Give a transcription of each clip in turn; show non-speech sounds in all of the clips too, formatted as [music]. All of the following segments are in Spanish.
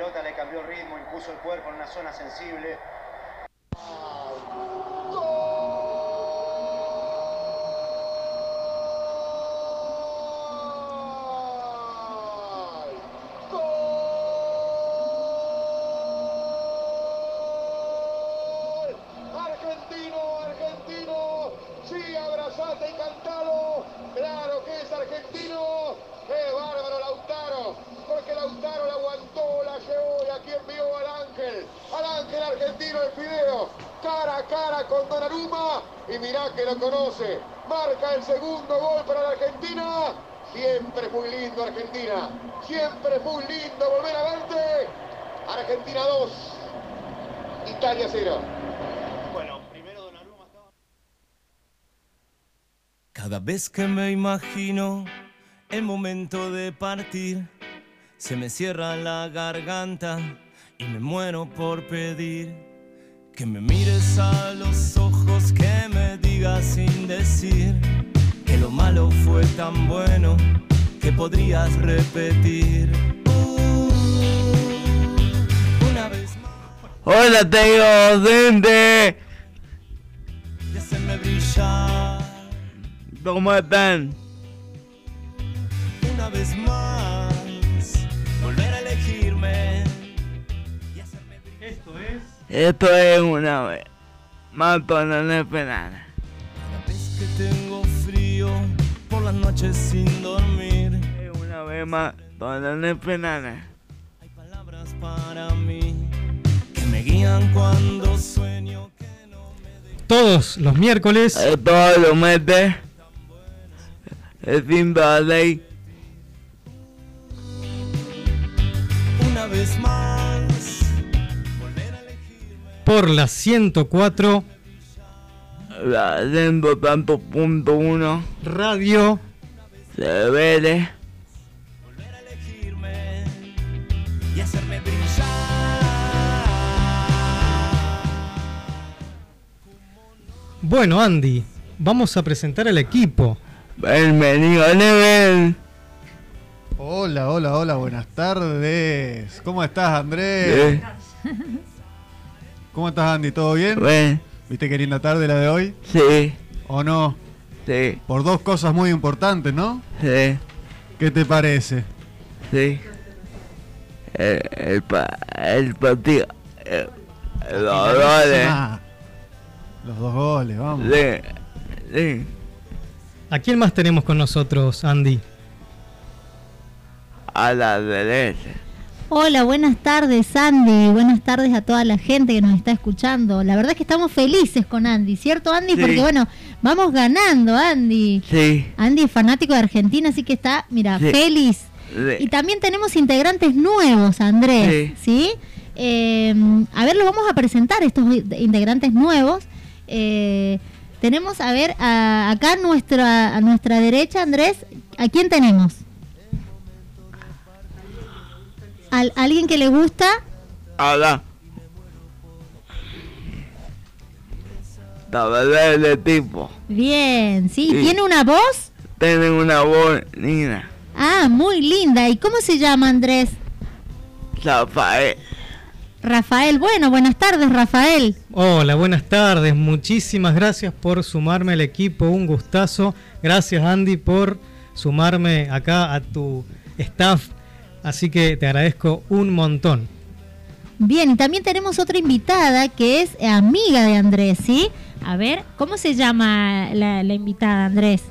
pelota le cambió el ritmo, impuso el cuerpo en una zona sensible. Argentino, argentino, sí, abrazate y cantalo. Claro que es argentino. ¡Qué bárbaro Lautaro! Porque Lautaro la aguantó, la llevó y aquí envió al ángel. Al ángel argentino el Fideo. Cara a cara con Donnarumma. Y mirá que lo conoce. Marca el segundo gol para la Argentina. Siempre muy lindo Siempre muy lindo volver a verte. Argentina 2. Italia 0. Bueno, primero Donnarumma estaba... Cada vez que me imagino el momento de partir, se me cierra la garganta y me muero por pedir que me mires a los ojos, que me digas sin decir que lo malo fue tan bueno que podrías repetir. Uh, una vez más Hola, tengo gente. y hacerme brillar. ¿Cómo están? una vez más volver a elegirme y hacerme brillar. Esto es. Esto es una vez. Mato no es penal. Cada vez que tengo frío por las noches sin dormir, Es no es penal. hay palabras para mí que me guían cuando sueño que no me Todos los miércoles Esto lo mete. El fin de la ley. una vez más volver a elegirme. por la 104 La ciento tanto punto uno. Radio Se ve. Y hacerme brillar. Bueno, Andy, vamos a presentar al equipo. Bienvenido, Neven. Hola, hola, hola, buenas tardes. ¿Cómo estás, Andrés? ¿Cómo estás, Andy? ¿Todo bien? ven. ¿Viste qué linda tarde la de hoy? Sí, ¿O no? sí, Por dos cosas muy importantes, ¿no? sí, ¿Qué te parece? sí. El, el, pa- el partido. eh, Los goles. Los dos goles, vamos. Sí, sí. ¿A quién más tenemos con nosotros, Andy? A la derecha. Hola, buenas tardes Andy, buenas tardes a toda la gente que nos está escuchando. La verdad es que estamos felices con Andy, ¿cierto Andy? Sí. Porque bueno, vamos ganando Andy. Sí, Andy es fanático de Argentina, así que está, mira, Sí. feliz. Y también tenemos integrantes nuevos, Andrés, ¿sí? Eh, a ver, los vamos a presentar, estos integrantes nuevos. Eh, tenemos, a ver, a- acá nuestra, a nuestra derecha, Andrés, ¿a quién tenemos? ¿Al, ¿Alguien que le gusta? Ahora. La verdad de tipo. Bien, ¿sí? Sí. ¿Tiene una voz? Tienen una voz linda. Ah, muy linda. ¿Y cómo se llama, Andrés? Rafael. Rafael. Bueno, buenas tardes, Rafael. Hola, buenas tardes. Muchísimas gracias por sumarme al equipo. Un gustazo. Gracias, Andy, por sumarme acá a tu staff. Así que te agradezco un montón. Bien, y también tenemos otra invitada que es amiga de Andrés, ¿sí? A ver, ¿cómo se llama la, la invitada, Andrés?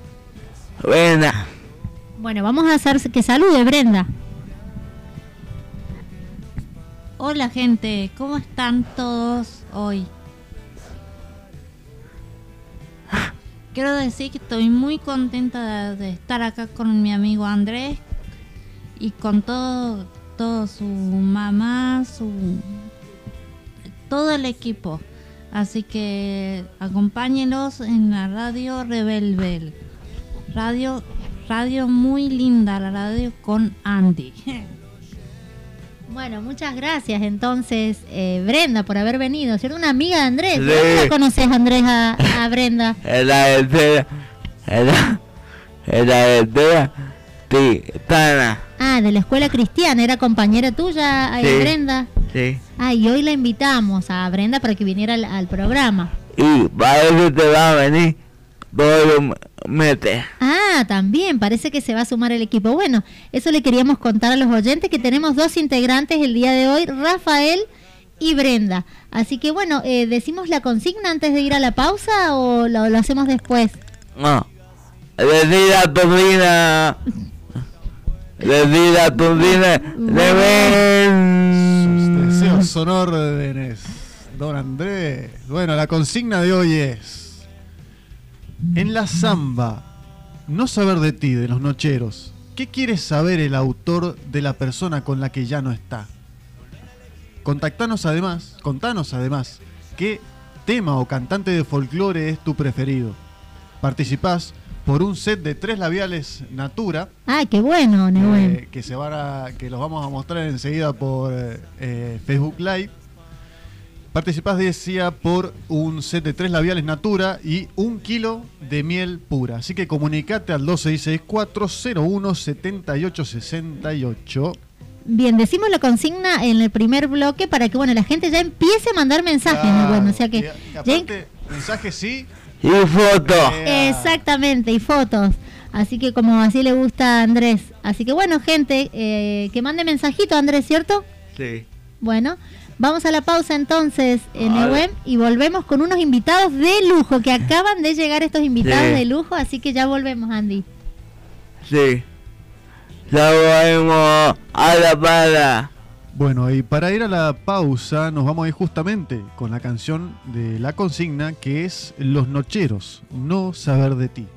Buena. Bueno, vamos a hacer que salude Brenda. Hola gente, ¿cómo están todos hoy? Quiero decir que estoy muy contenta de, estar acá con mi amigo Andrés y con todo, todo su mamá, su todo el equipo. Así que acompáñenos en la radio Rebelbel. Radio, radio muy linda, la radio con Andy. Bueno, muchas gracias entonces, eh, Brenda, por haber venido. Ser una amiga de Andrés. Sí. ¿Cómo la conoces, Andrés, a, a Brenda? Era entera. Era. Era entera. Titana. Ah, de la escuela cristiana, era compañera tuya, ahí, Sí. Brenda. Sí. Ah, y hoy la invitamos a Brenda para que viniera al, al programa. Y parece que va a venir todo mete. Ah, también, parece que se va a sumar el equipo. Bueno, eso le queríamos contar a los oyentes que tenemos dos integrantes el día de hoy, Rafael y Brenda. Así que bueno, eh, ¿decimos la consigna antes de ir a la pausa o lo, lo hacemos después? No. Decir a Turbina. Decir a. Deben. Sus deseos son órdenes, don Andrés. Bueno, la consigna de hoy es: En la samba, no saber de ti, de los nocheros. ¿Qué quiere saber el autor de la persona con la que ya no está? Contactanos además, contanos además, qué tema o cantante de folclore es tu preferido. Participás por un set de tres labiales Natura Ah, qué bueno, Nehuen. eh, que se van a, que los vamos a mostrar enseguida por eh, eh, Facebook Live. Participás, decía, por un set de tres labiales Natura y un kilo de miel pura. Así que comunicate al 2664017868. Bien, decimos la consigna en el primer bloque para que bueno la gente ya empiece a mandar mensajes, Claro, Nehuen. O sea que y- y ya aparte, mensajes sí. Y foto. eh, Exactamente, y fotos. Así que como así le gusta a Andrés. Así que bueno, gente, eh, que mande mensajito, Andrés, ¿cierto? Sí. Bueno, vamos a la pausa entonces en Vale. el web y volvemos con unos invitados de lujo, que acaban de llegar estos invitados Sí. de lujo, así que ya volvemos, Andy. Sí. Ya vamos a la para. Bueno, y para ir a la pausa nos vamos a ir justamente con la canción de la consigna que es Los Nocheros, no saber de ti.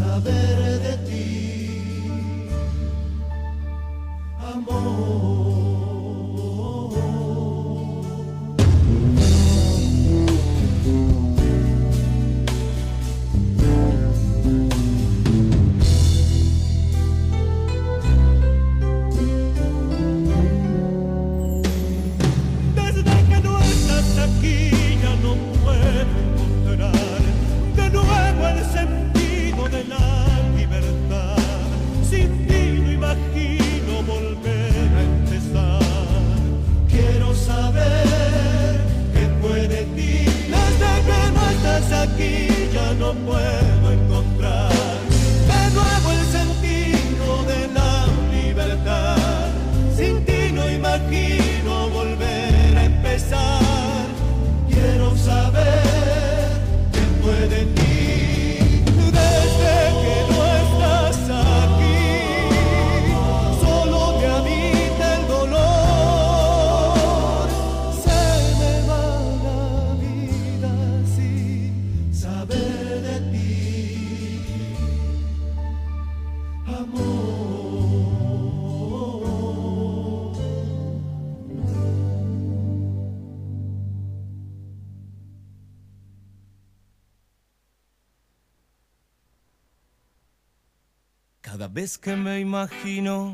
Saber Vez que me imagino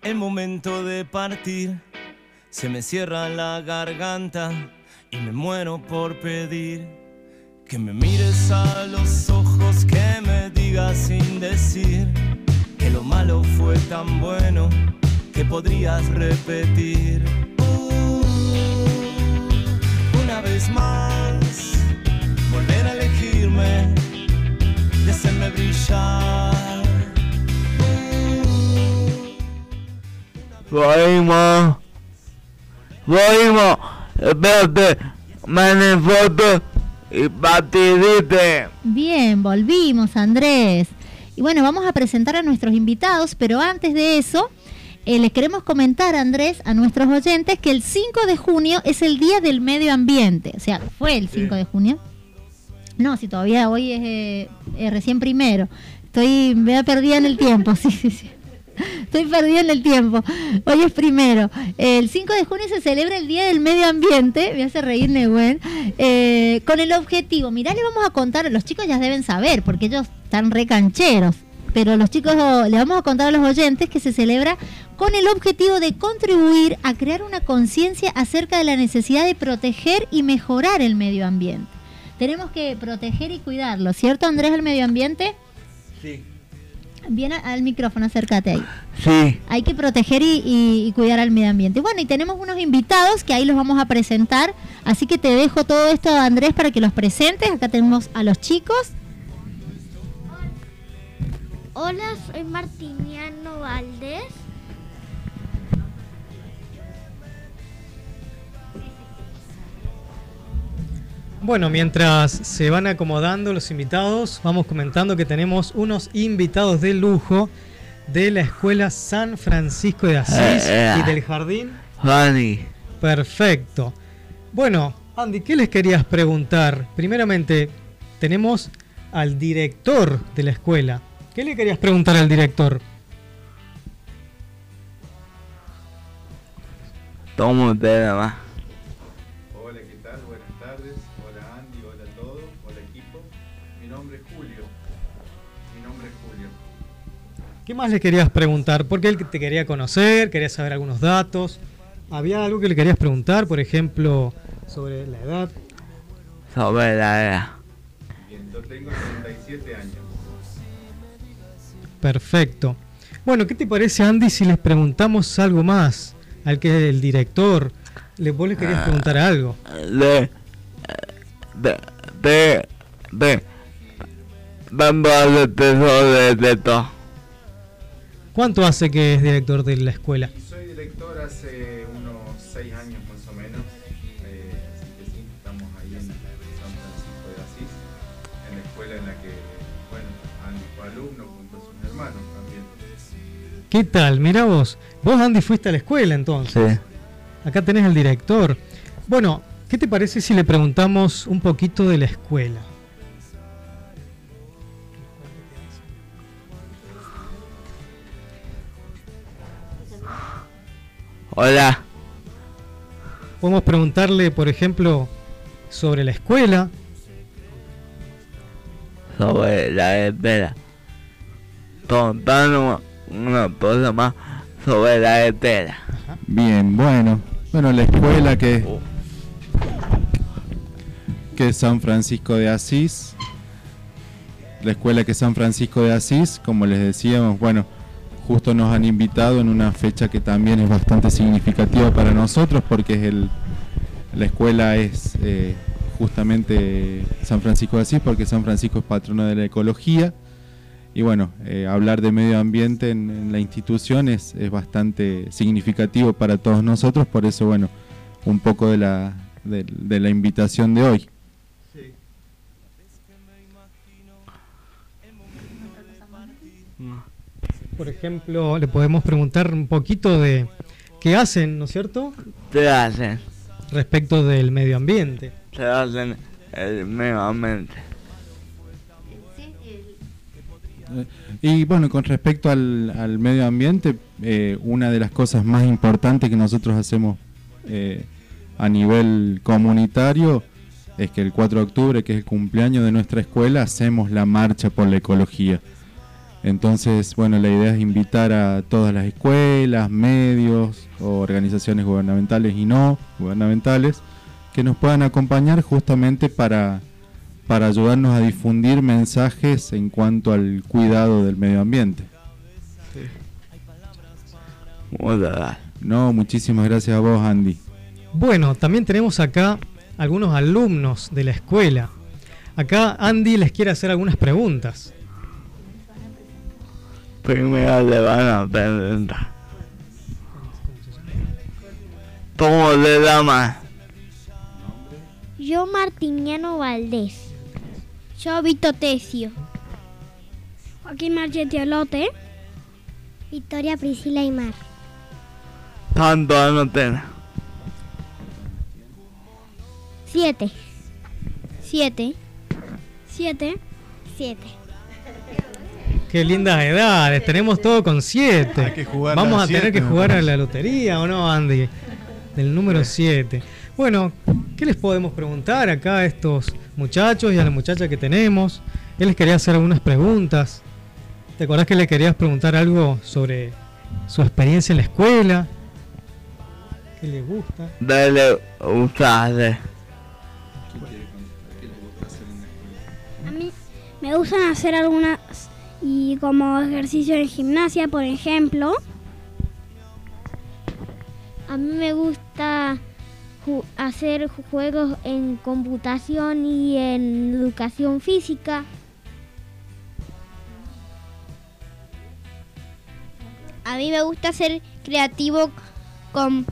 el momento de partir, se me cierra la garganta y me muero por pedir que me mires a los ojos, que me digas sin decir que lo malo fue tan bueno que podrías repetir. Uh, una vez más, volver a elegirme, hacerme brillar. Volvimos. Volvimos. Espérate. Manden foto y participe. Bien, volvimos, Andrés. Y bueno, vamos a presentar a nuestros invitados, pero antes de eso, eh, les queremos comentar, Andrés, a nuestros oyentes que el 5 de junio es el Día del Medio Ambiente. O sea, fue el 5 de junio. No, si todavía hoy es eh, eh, recién primero. Estoy me perdida en el tiempo, [laughs] sí, sí, sí. [laughs] Estoy perdida en el tiempo. Hoy es primero. El 5 de junio se celebra el Día del Medio Ambiente. Me hace reír Nehuen. Eh, con el objetivo. Mirá, le vamos a contar. Los chicos ya deben saber porque ellos están recancheros. Pero los chicos le vamos a contar a los oyentes que se celebra con el objetivo de contribuir a crear una conciencia acerca de la necesidad de proteger y mejorar el medio ambiente. Tenemos que proteger y cuidarlo, ¿cierto Andrés, el medio ambiente? Sí. Bien al micrófono, acércate ahí. Sí. Hay que proteger y, y- y cuidar al medio ambiente. Bueno, y tenemos unos invitados que ahí los vamos a presentar. Así que te dejo todo esto, Andrés, para que los presentes. Acá tenemos a los chicos. Hola, soy Martiniano Valdés. Bueno, mientras se van acomodando los invitados, vamos comentando que tenemos unos invitados de lujo de la Escuela San Francisco de Asís Eh, eh. y del Jardín. Fanny. Perfecto. Bueno, Andy, ¿qué les querías preguntar? Primeramente, tenemos al director de la escuela. ¿Qué le querías preguntar al director? Toma usted nada más. ¿Qué más le querías preguntar? Porque él te quería conocer, quería saber algunos datos. ¿Había algo que le querías preguntar, por ejemplo, sobre la edad? Sobre la edad. Bien, yo tengo 37 años. Perfecto. Bueno, ¿qué te parece, Andy, si les preguntamos algo más al que el director? ¿Le, ¿Vos le querías preguntar algo? De. De. De. De. Vamos a hablar de de todo. ¿Cuánto hace que es director de la escuela? Soy director hace unos 6 años más o menos. eh, así que sí, estamos ahí en San Francisco de Asís, en la escuela en la que, bueno, Andy fue alumno junto a sus hermanos también. ¿Qué tal? Mira vos. Vos, Andy, fuiste a la escuela entonces. Sí. Acá tenés al director. Bueno, ¿qué te parece si le preguntamos un poquito de la escuela? Hola. Podemos preguntarle, por ejemplo, sobre la escuela. Sobre la espera. Contanos una cosa más sobre la espera. Bien, bueno. Bueno, la escuela que, que es San Francisco de Asís. La escuela que es San Francisco de Asís, como les decíamos, bueno, justo nos han invitado en una fecha que también es bastante significativa para nosotros porque es el, la escuela es eh, justamente San Francisco de Asís, porque San Francisco es patrono de la ecología. Y bueno, eh, hablar de medio ambiente en, la institución es, es bastante significativo para todos nosotros, por eso bueno, un poco de la, de la invitación de hoy. Por ejemplo, le podemos preguntar un poquito de qué hacen, ¿no es cierto? ¿Qué hacen? Respecto del medio ambiente. Se hacen el medio ambiente. Eh, Y bueno, con respecto al, al medio ambiente, eh, una de las cosas más importantes que nosotros hacemos eh, a nivel comunitario es que el 4 de octubre, que es el cumpleaños de nuestra escuela, hacemos la marcha por la ecología. Entonces, bueno, la idea es invitar a todas las escuelas, medios, o organizaciones gubernamentales y no gubernamentales que nos puedan acompañar justamente para, para ayudarnos a difundir mensajes en cuanto al cuidado del medio ambiente. No, muchísimas gracias a vos, Andy. Bueno, también tenemos acá algunos alumnos de la escuela. Acá Andy les quiere hacer algunas preguntas. Primero le van a preguntar. ¿Cómo le llaman? Yo Martiniano Valdés. Yo Vito Tesio. Joaquín Marchetti Olote. Victoria Priscila Aymar. ¿Cuántos años tiene? Siete. Siete. Siete. Siete. Qué lindas edades, tenemos todo con siete. Hay que jugar Vamos la a tener siete, que jugar a la lotería, ¿o no, Andy? Del número 7. Bueno, ¿qué les podemos preguntar acá a estos muchachos y a la muchacha que tenemos? Él les quería hacer algunas preguntas. ¿Te acordás que le querías preguntar algo sobre su experiencia en la escuela? ¿Qué le gusta? Dele usarle. A mí me gustan hacer algunas y como ejercicio en gimnasia, por ejemplo. A mí me gusta hacer ju- juegos en computación y en educación física. A mí me gusta ser creativo con,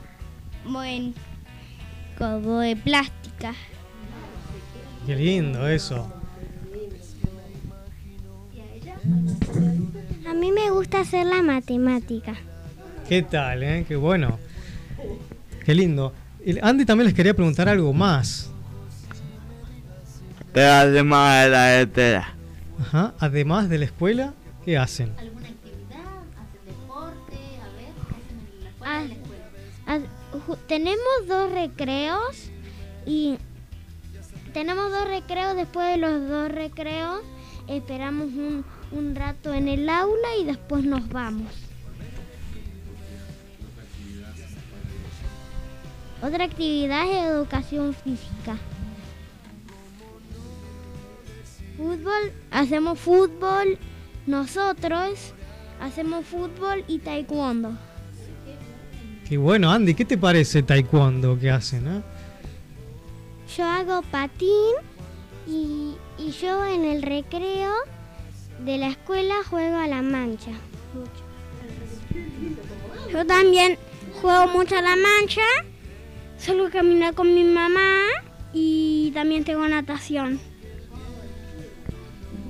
como en, como de plástica. Qué lindo eso. A mí me gusta hacer la matemática. ¿Qué tal, eh? Qué bueno. Qué lindo. Andy también les quería preguntar algo más. Te hace más de la etera. Ajá. Además de la escuela, ¿qué hacen? Ah, ah, ju- tenemos dos recreos y tenemos dos recreos. Después de los dos recreos esperamos un, un rato en el aula y después nos vamos. Otra actividad es educación física. Fútbol, hacemos fútbol, nosotros hacemos fútbol y taekwondo. Qué bueno, Andy, ¿qué te parece taekwondo que hacen? eh? Yo hago patín y, y yo en el recreo de la escuela juego a la mancha. Yo también juego mucho a la mancha, salgo a caminar con mi mamá y también tengo natación.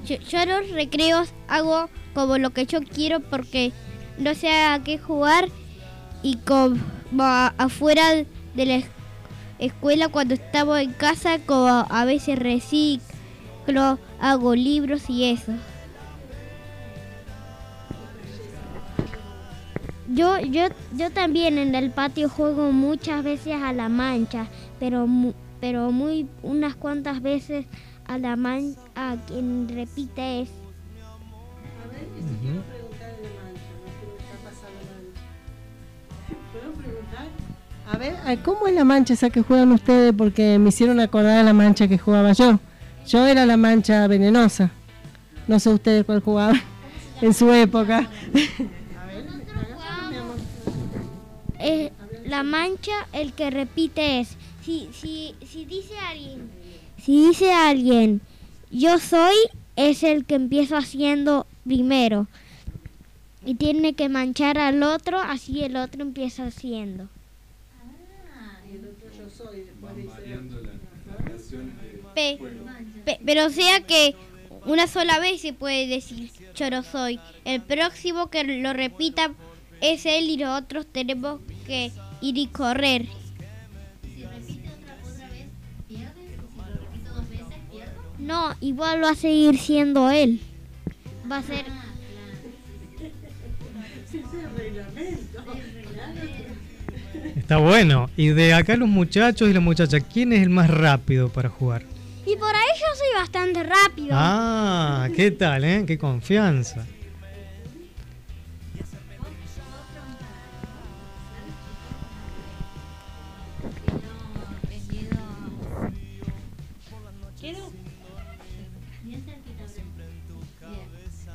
Yo, yo los recreos hago como lo que yo quiero porque no sé a qué jugar y como afuera de la es- escuela cuando estaba en casa como a veces reciclo, hago libros y eso. Yo, yo, yo también en el patio juego muchas veces a la mancha, pero, mu- pero muy unas cuantas veces a la mancha, a quien repite es. A ver, ¿a ¿cómo es la mancha esa que juegan ustedes? Porque me hicieron acordar a la mancha que jugaba yo. Yo era la mancha venenosa. No sé ustedes cuál jugaban [laughs] en su época. Eh, la mancha, el que repite es. Si, si, si dice alguien, Si dice alguien, yo soy, es el que empieza haciendo primero. Y tiene que manchar al otro, así el otro empieza haciendo. Pe- pe- pero sea que una sola vez se puede decir yo no soy. El próximo que lo repita es él y nosotros tenemos que ir y correr. No, igual va a seguir siendo él. Va a ser... Está bueno. Y de acá los muchachos y las muchachas, ¿quién es el más rápido para jugar? Y por ahí yo soy bastante rápido. Ah, ¿qué tal, eh? Qué confianza.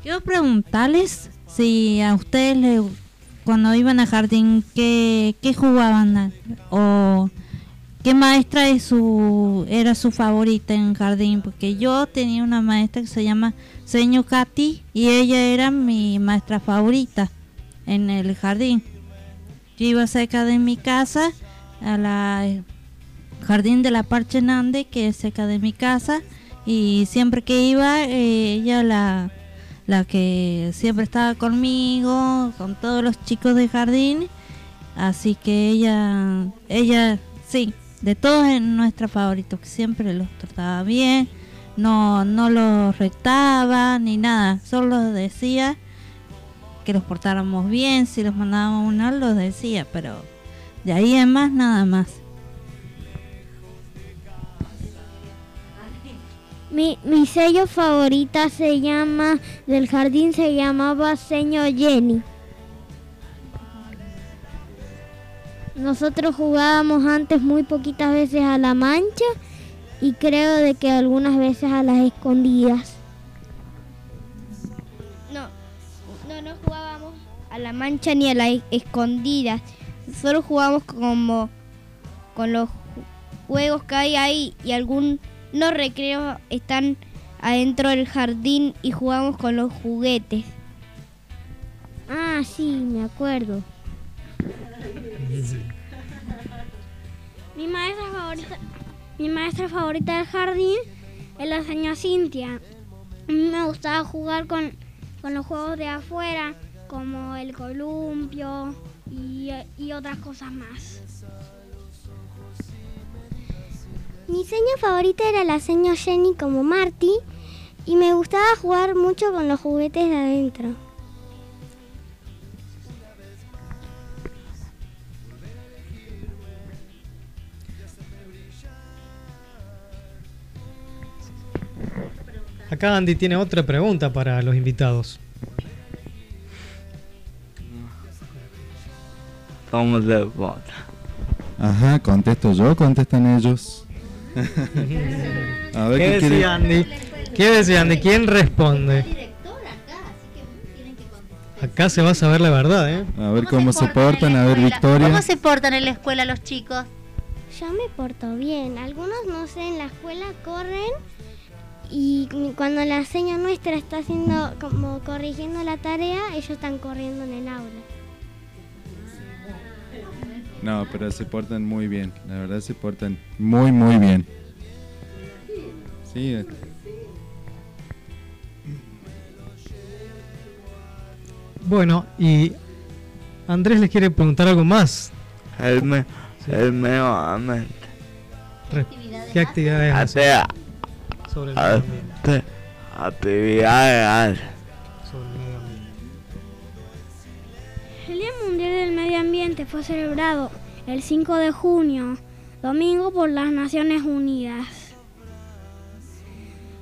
Quiero preguntarles si a ustedes le, cuando iban a jardín, ¿qué, qué jugaban? ¿O qué maestra es su, era su favorita en jardín? Porque yo tenía una maestra que se llama Señor Katy y ella era mi maestra favorita en el jardín. Yo iba cerca de mi casa, a la jardín de la Parche Nande, que es cerca de mi casa, y siempre que iba, eh, ella la, la que siempre estaba conmigo, con todos los chicos de jardín, así que ella, ella, sí, de todos es nuestra favorita, que siempre los trataba bien, no, no los retaba ni nada, solo decía que los portáramos bien, si los mandábamos a una los decía, pero de ahí en más nada más. Mi, sello favorita se llama, del jardín se llamaba Señor Jenny. Nosotros jugábamos antes muy poquitas veces a la mancha y creo de que algunas veces a las escondidas. No, no, no jugábamos a la mancha ni a las es- escondidas. Solo jugábamos como con los ju- juegos que hay ahí y algunos recreos están adentro del jardín y jugamos con los juguetes. Ah, sí, me acuerdo. Mi maestra favorita, mi maestra favorita del jardín es la señora Cintia. A mí me gustaba jugar con, con los juegos de afuera, como el columpio y, y otras cosas más. Mi seña favorita era la seña Jenny como Marty y me gustaba jugar mucho con los juguetes de adentro. Acá Andy tiene otra pregunta para los invitados. Ajá, contesto yo, contestan ellos. [laughs] A ver ¿Qué qué, decía quiere- Andy? ¿Qué decía Andy? ¿Quién responde? Acá se va a saber la verdad, ¿eh? A ver cómo se portan, a ver Victoria. ¿Cómo se portan en la escuela los chicos? Yo me porto bien. Algunos, no sé, en la escuela corren y cuando la seña nuestra está haciendo como corrigiendo la tarea, ellos están corriendo en el aula. No, pero se portan muy bien. La verdad se portan muy, muy bien. Sí, eh, Bueno, y Andrés les quiere preguntar algo más. El, me, el medio ambiente. Re- ¿Qué actividades Hace, sobre el medio ambiente? hace actividades. Día del Medio Ambiente fue celebrado el 5 de junio, domingo, por las Naciones Unidas.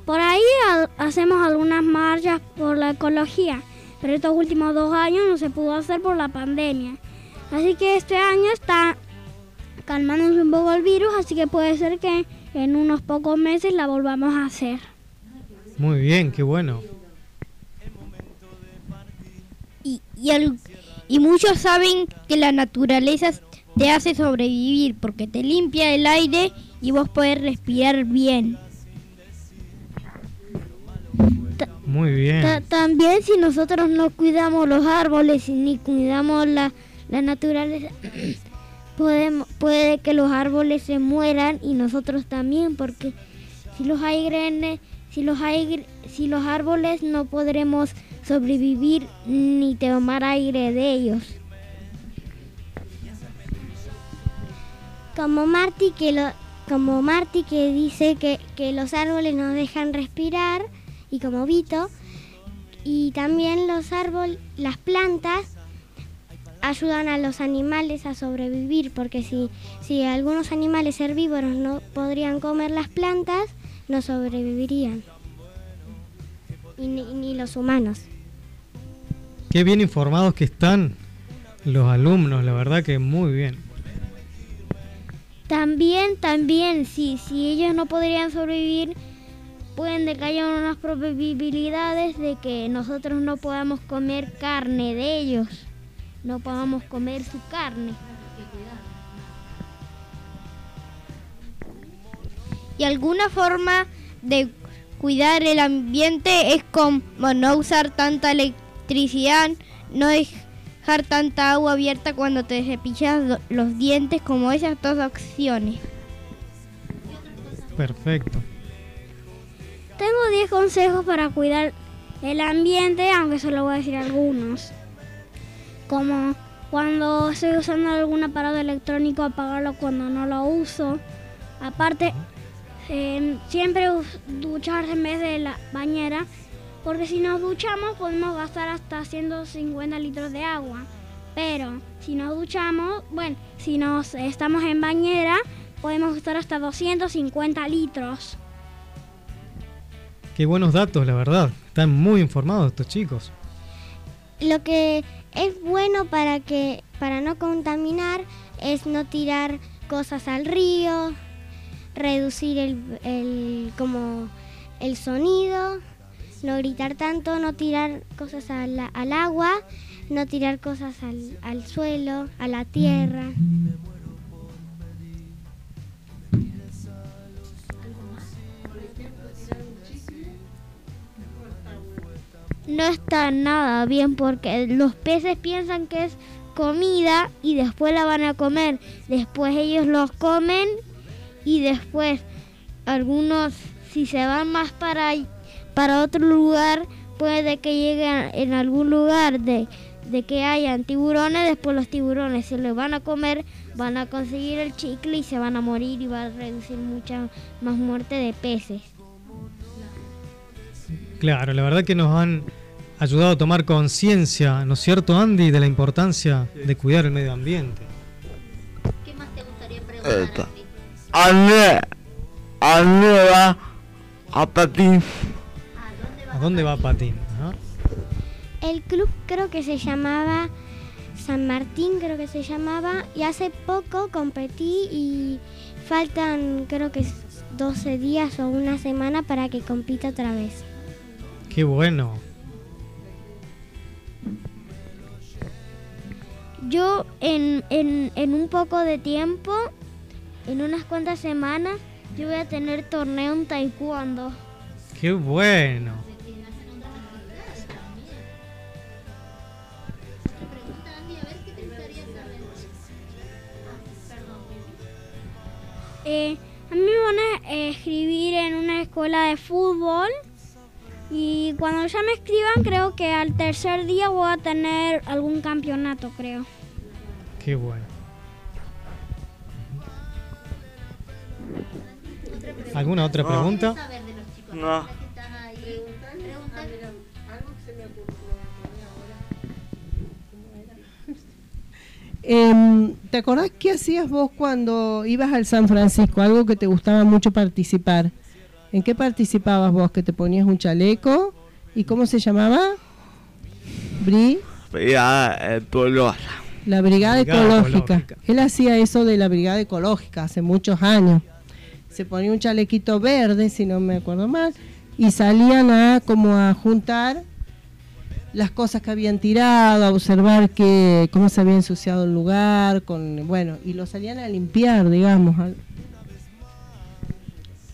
Por ahí ha- hacemos algunas marchas por la ecología, pero estos últimos dos años no se pudo hacer por la pandemia. Así que este año está calmándose un poco el virus, así que puede ser que en unos pocos meses la volvamos a hacer. Muy bien, qué bueno. Y, y, al- y muchos saben que la naturaleza te hace sobrevivir porque te limpia el aire y vos podés respirar bien. Muy bien. También si nosotros no cuidamos los árboles y ni cuidamos la, la naturaleza, [clears throat] podemos, puede que los árboles se mueran y nosotros también, porque si los hay si los hay, si los árboles no podremos sobrevivir ni tomar aire de ellos. Como Marty que lo, como Marty que dice que, que los árboles nos dejan respirar y como Vito y también los árboles, las plantas ayudan a los animales a sobrevivir porque si, si algunos animales herbívoros no podrían comer las plantas no sobrevivirían y ni, ni los humanos. Qué bien informados que están los alumnos, la verdad que muy bien. También, también, si, si ellos no podrían sobrevivir, pueden de que haya unas probabilidades de que nosotros no podamos comer carne de ellos, no podamos comer su carne. Y alguna forma de cuidar el ambiente es como no usar tanta electricidad, no dejar tanta agua abierta cuando te cepillas lo- los dientes, como esas dos opciones. Perfecto. Tengo 10 consejos para cuidar el ambiente, aunque solo voy a decir algunos. Como cuando estoy usando algún aparato electrónico, apagarlo cuando no lo uso. Aparte, eh, siempre ducharse en vez de la bañera, porque si nos duchamos podemos gastar hasta 150 litros de agua. Pero si nos duchamos, bueno, si nos estamos en bañera, podemos gastar hasta 250 litros. Qué buenos datos, la verdad. Están muy informados estos chicos. Lo que es bueno para que para no contaminar es no tirar cosas al río, reducir el, el- como el sonido, no gritar tanto, no tirar cosas al, al agua, no tirar cosas al, suelo, a la tierra. no está nada bien porque los peces piensan que es comida y después la van a comer. Después ellos los comen y después algunos, si se van más para, para otro lugar, puede que lleguen en algún lugar de, de que hayan tiburones, después los tiburones se los van a comer, van a conseguir el chicle y se van a morir y va a reducir mucha más muerte de peces. Claro, la verdad que nos han ayudado a tomar conciencia, ¿no es cierto, Andy, de la importancia de cuidar el medio ambiente? Esto. André, André va a patín. ¿A dónde va Patín? ah? El club creo que se llamaba San Martín, creo que se llamaba, y hace poco competí y faltan creo que 12 días o una semana para que compita otra vez. Qué bueno. Yo en, en, en un poco de tiempo, en unas cuantas semanas, yo voy a tener torneo en taekwondo. Qué bueno. Eh, a mí me van a eh, escribir en una escuela de fútbol y cuando ya me escriban creo que al tercer día voy a tener algún campeonato, creo. Qué bueno. ¿Alguna otra No. pregunta? No. Em, ¿Te acordás qué hacías vos cuando ibas al San Francisco? Algo que te gustaba mucho participar. ¿En qué participabas vos? ¿Que te ponías un chaleco? ¿Y cómo se llamaba? Bri, Ya, ecológica. la Brigada, Brigada ecológica. Ecológica. Él hacía eso de la Brigada Ecológica hace muchos años. Se ponía un chalequito verde, si no me acuerdo mal, y salían a como a juntar las cosas que habían tirado, a observar que, cómo se había ensuciado el lugar, con bueno, y lo salían a limpiar, digamos.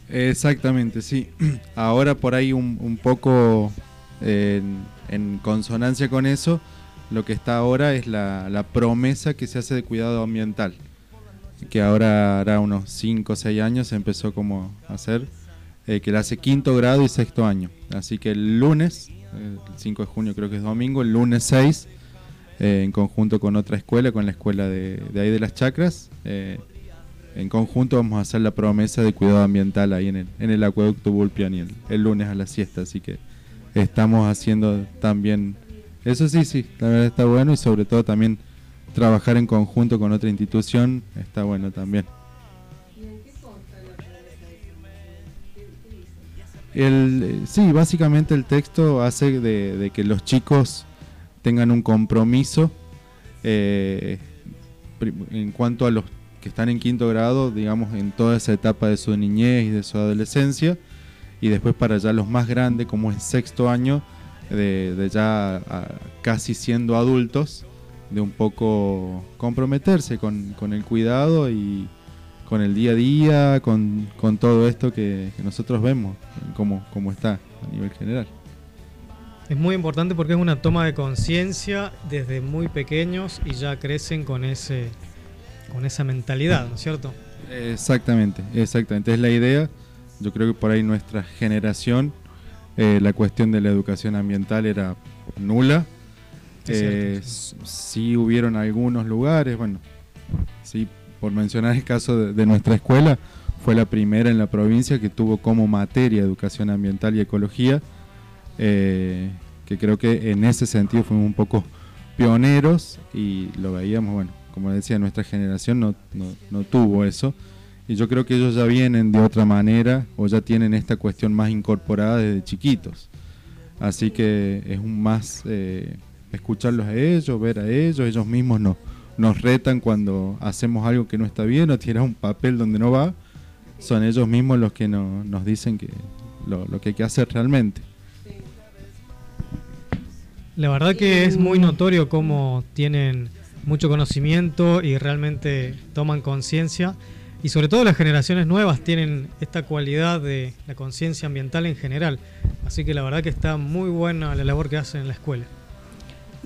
Exactamente, sí. [clears throat] Ahora por ahí un, un poco en, en consonancia con eso, lo que está ahora es la, la promesa que se hace de cuidado ambiental, que ahora hará unos 5 o 6 años se empezó como a hacer, eh, que la hace quinto grado y sexto año. Así que el lunes, eh, el 5 de junio creo que es domingo, el lunes 6, eh, en conjunto con otra escuela, con la escuela de, ahí de las chacras, eh, en conjunto vamos a hacer la promesa de cuidado ambiental ahí en el, en el acueducto Bulpiani el, el lunes a la siesta, así que estamos haciendo también, eso sí, sí, verdad está bueno y sobre todo también trabajar en conjunto con otra institución está bueno también. El, sí, básicamente el texto hace de, que los chicos tengan un compromiso eh, en cuanto a los que están en quinto grado, digamos, en toda esa etapa de su niñez y de su adolescencia, y después para ya los más grandes, como es sexto año, de, ya casi siendo adultos, de un poco comprometerse con el cuidado y con el día a día, con, con todo esto que, que nosotros vemos, como, como está a nivel general. Es muy importante porque es una toma de conciencia desde muy pequeños y ya crecen con ese con esa mentalidad, ¿no es cierto? Exactamente, exactamente, es la idea. Yo creo que por ahí nuestra generación eh, la cuestión de la educación ambiental era nula. Cierto, Eh, s- sí hubieron algunos lugares, bueno, sí, por mencionar el caso de, nuestra escuela, fue la primera en la provincia que tuvo como materia educación ambiental y ecología, eh, que creo que en ese sentido fuimos un poco pioneros y lo veíamos, bueno, como decía, nuestra generación no, no, no tuvo eso. Y yo creo que ellos ya vienen de otra manera o ya tienen esta cuestión más incorporada desde chiquitos. Así que es un más eh, escucharlos a ellos, ver a ellos, ellos mismos nos, nos retan cuando hacemos algo que no está bien o tiras un papel donde no va. Son ellos mismos los que no- nos dicen que lo, lo que hay que hacer realmente. La verdad que es muy notorio cómo tienen mucho conocimiento y realmente toman conciencia. Y sobre todo las generaciones nuevas tienen esta cualidad de la conciencia ambiental en general. Así que la verdad que está muy buena la labor que hacen en la escuela.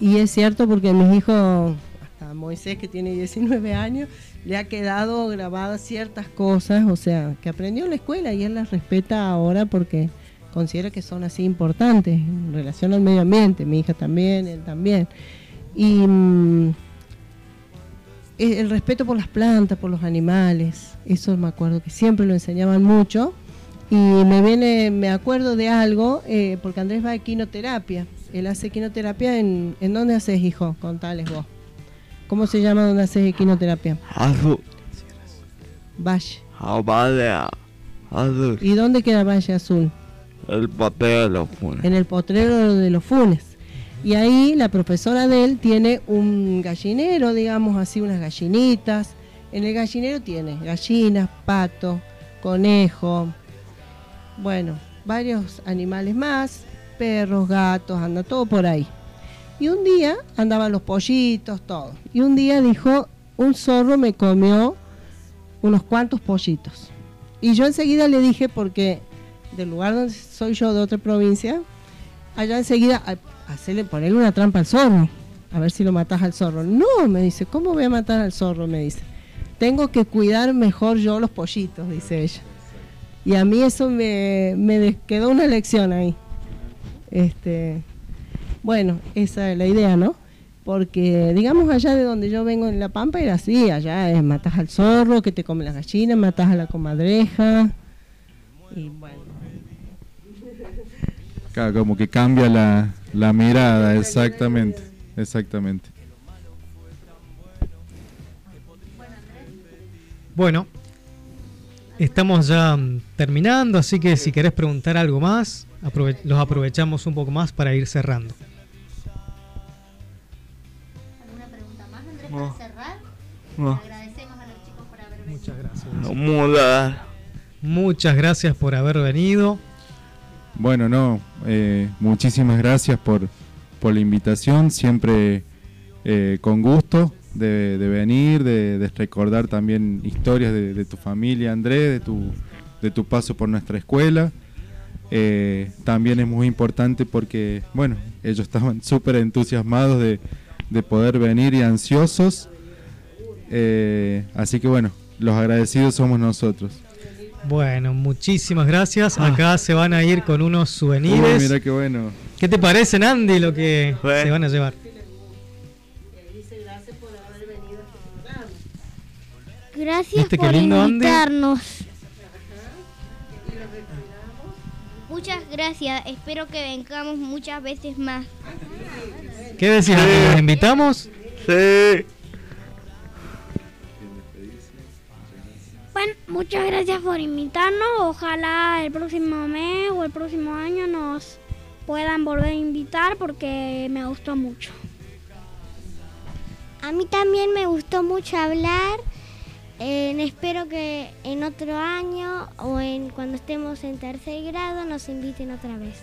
Y es cierto porque mis hijos, hasta Moisés que tiene 19 años, le ha quedado grabadas ciertas cosas, o sea, que aprendió en la escuela y él las respeta ahora porque considera que son así importantes en relación al medio ambiente, mi hija también, él también. Y mm, el el respeto por las plantas, por los animales, eso me acuerdo que siempre lo enseñaban mucho. Y me viene, me acuerdo de algo, eh, porque Andrés va a quinoterapia. Él hace quinoterapia en, ¿en dónde haces, hijo? Contales vos. ¿Cómo se llama donde haces quinoterapia? Azul. Valle. Ah, vale, ah, azul. ¿Y dónde queda Valle Azul? El papel de los funes. En el potrero de los Funes. Y ahí la profesora de él tiene un gallinero, digamos así, unas gallinitas. En el gallinero tiene gallinas, pato, conejo, bueno, varios animales más, perros, gatos, anda todo por ahí. Y un día andaban los pollitos, todo. Y un día dijo, un zorro me comió unos cuantos pollitos. Y yo enseguida le dije, porque del lugar donde soy yo, de otra provincia, allá enseguida a- hacerle, ponerle una trampa al zorro, a ver si lo matas al zorro. No, me dice, ¿cómo voy a matar al zorro? Me dice, tengo que cuidar mejor yo los pollitos, dice ella. Y a mí eso me, me quedó una lección ahí. Este, bueno, esa es la idea, ¿no? Porque, digamos, allá de donde yo vengo en La Pampa era así, allá es matas al zorro, que te come las gallinas, matas a la comadreja. Y bueno. Claro, como que cambia la, la mirada, exactamente, exactamente. Bueno, estamos ya terminando, así que si querés preguntar algo más, aprove- los aprovechamos un poco más para ir cerrando. Para cerrar? No. Agradecemos a los chicos por haber venido. Muchas gracias. Muda. Muchas gracias por haber venido. Bueno, no, eh, muchísimas gracias por, por la invitación, siempre eh, con gusto de, de venir, de, de recordar también historias de, de tu familia, Andrés, de tu, de tu paso por nuestra escuela. eh, también es muy importante porque, bueno, ellos estaban [laughs] súper entusiasmados de, de poder venir y ansiosos. Eh, así que bueno, los agradecidos somos nosotros. Bueno, muchísimas gracias. Acá se van a ir con unos Uy, souvenirs. mira qué bueno. ¿Qué te parece, Andy, lo que se van a llevar? Gracias ¿Viste qué por lindo, Andy? Muchas gracias. Espero que vengamos muchas veces más. ¿Qué decís, Andy? ¿Los invitamos? Sí. Bueno, muchas gracias por invitarnos. Ojalá el próximo mes o el próximo año nos puedan volver a invitar porque me gustó mucho. A mí también me gustó mucho hablar. Eh, espero que en otro año o en cuando estemos en tercer grado nos inviten otra vez.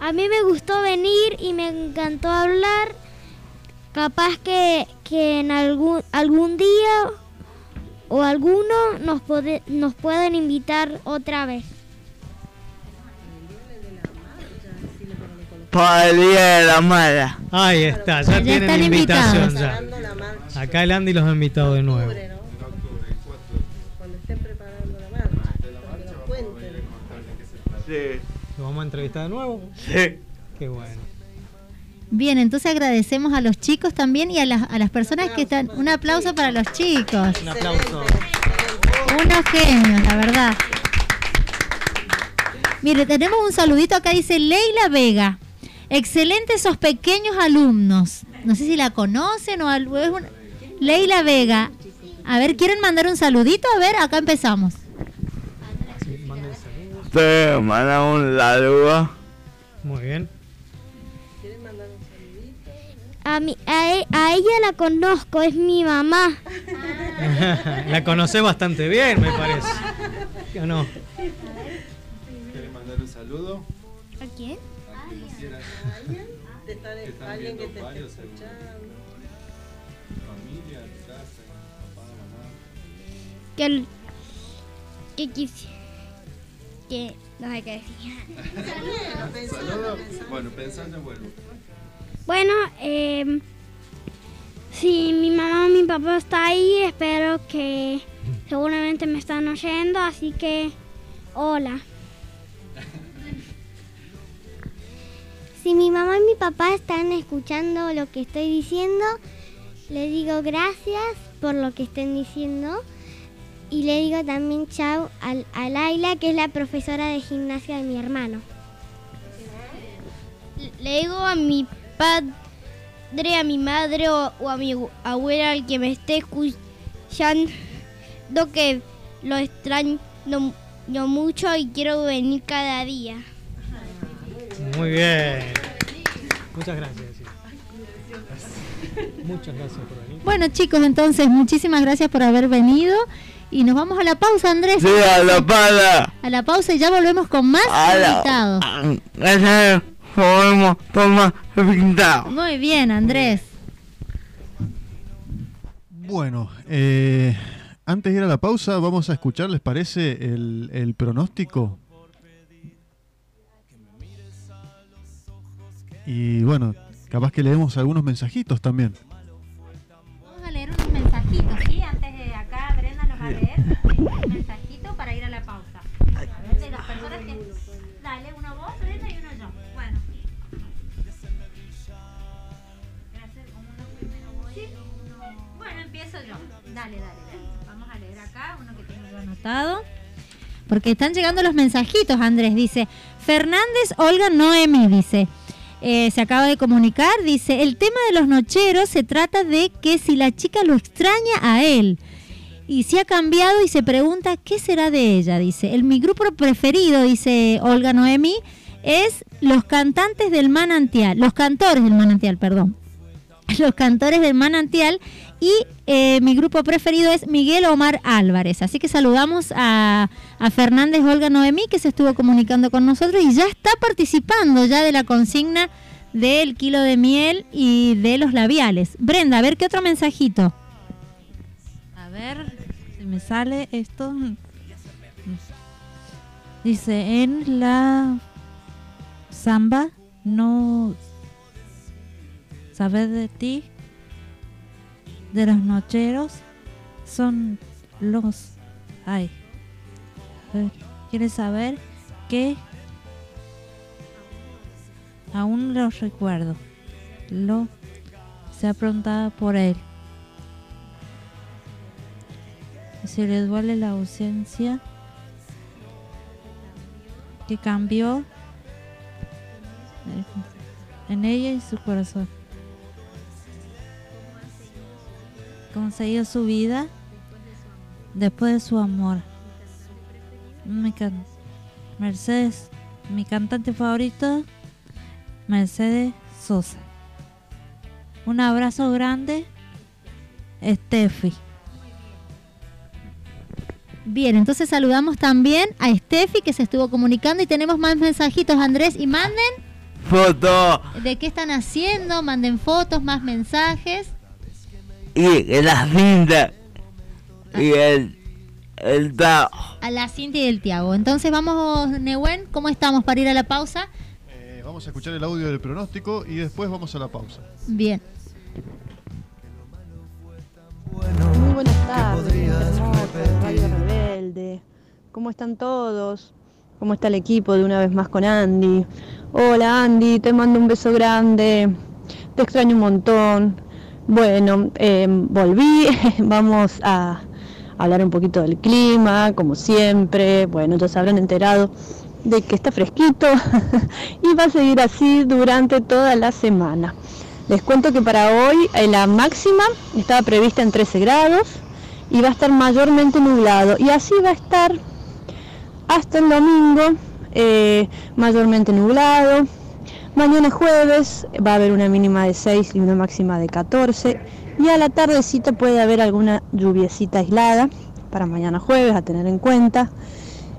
A mí me gustó venir y me encantó hablar. Capaz que, que en algún, algún día o alguno nos, pode- nos pueden invitar otra vez. Para el día de la mala. Ahí está, ya, Ya tienen están invitación invitados. ya. Acá el Andy los ha invitado de nuevo. Cuando estén preparando la marcha. Sí. ¿Lo vamos a entrevistar de nuevo? Sí. Qué bueno. Bien, entonces agradecemos a los chicos también y a las, a las personas que están. Un aplauso para los chicos. Un aplauso. Unos genios, la verdad. Mire, tenemos un saludito acá, dice Leila Vega. Excelentes esos pequeños alumnos. No sé si la conocen o algo. es una- Leila Vega. A ver, ¿quieren mandar un saludito? A ver, acá empezamos. Te manda un saludo. Muy bien. A, mi, a, e- a ella la conozco, es mi mamá. [laughs] la conoces bastante bien, me parece. ¿O no? ¿Quieres mandar un saludo? ¿A quién? Que alguien que te varios, escuchando. Familia, casa, papá, mamá. Que, el- que quisi- Que no sé qué decir. Saludo. Bueno, pensando vuelvo. Bueno, eh, si mi mamá o mi papá está ahí, espero que seguramente me están oyendo, así que hola. Si mi mamá y mi papá están escuchando lo que estoy diciendo, le digo gracias por lo que estén diciendo y le digo también chao al- a Laila, que es la profesora de gimnasia de mi hermano. Le digo a mi padre, a mi madre o, a mi abu- abuela, al que me esté escuchando, que lo extraño mucho y quiero venir cada día. Muy bien. Muchas gracias. sí. Muchas gracias por venir. Bueno, chicos, entonces, muchísimas gracias por haber venido. Y nos vamos a la pausa, Andrés. Sí, a la pala. A la pausa y ya volvemos con más A la- invitados. Gracias. Podemos tomar pintado. Muy bien, Andrés. Bueno, eh, antes de ir a la pausa, vamos a escuchar, ¿les parece el, el pronóstico? Y bueno, capaz que leemos algunos mensajitos también. Vamos a leer unos mensajitos, ¿sí? Antes de acá, Brenda los va a leer un mensajito para ir a la pausa. A ver, de las personas que... Dale, uno vos, Brenda, y uno yo. Bueno. Sí. Bueno, empiezo yo. Dale, dale, dale. Vamos a leer acá uno que tengo yo anotado. Porque están llegando los mensajitos, Andrés. Dice, Fernández Olga Noemi, dice. Eh, se acaba de comunicar, dice, el tema de los nocheros se trata de que si la chica lo extraña a él y si ha cambiado y se pregunta qué será de ella, dice. El, mi grupo preferido, dice Olga Noemi, es los cantantes del manantial, los cantores del manantial, perdón. [laughs] Los cantores del manantial y eh, mi grupo preferido es Miguel Omar Álvarez. Así que saludamos a, a Fernández Olga Noemí que se estuvo comunicando con nosotros y ya está participando ya de la consigna del kilo de miel y de los labiales. Brenda, a ver qué otro mensajito. A ver, si me sale esto. Dice, en la samba no saber de ti, de los nocheros, son los... Ay, ¿quieres saber qué? Aún lo recuerdo. Lo se ha preguntado por él. Si le duele la ausencia que cambió en ella y su corazón. Cómo se ha ido su vida después de su amor. Mi can- Mercedes, mi cantante favorito, Mercedes Sosa. Un abrazo grande, Steffi. Bien, entonces saludamos también a Steffi que se estuvo comunicando y tenemos más mensajitos, Andrés, y manden Foto de qué están haciendo, manden fotos, más mensajes. Y la cinta y el el Tao. A la Cintia y el Tiago. Entonces vamos, Nehuen, ¿cómo estamos para ir a la pausa? Eh, vamos a escuchar el audio del pronóstico y después vamos a la pausa. Bien. Muy buenas tardes, Radio Rebelde. ¿Cómo están todos? ¿Cómo está el equipo de una vez más con Andy? Hola Andy, te mando un beso grande. Te extraño un montón. Bueno, eh, volví. [laughs] Vamos a hablar un poquito del clima, como siempre. Bueno, ya se habrán enterado de que está fresquito [laughs] y va a seguir así durante toda la semana. Les cuento que para hoy eh, la máxima estaba prevista en 13 grados y va a estar mayormente nublado. Y así va a estar hasta el domingo, eh, mayormente nublado. Mañana jueves va a haber una mínima de 6 y una máxima de 14. Y a la tardecita puede haber alguna lluviecita aislada para mañana jueves a tener en cuenta.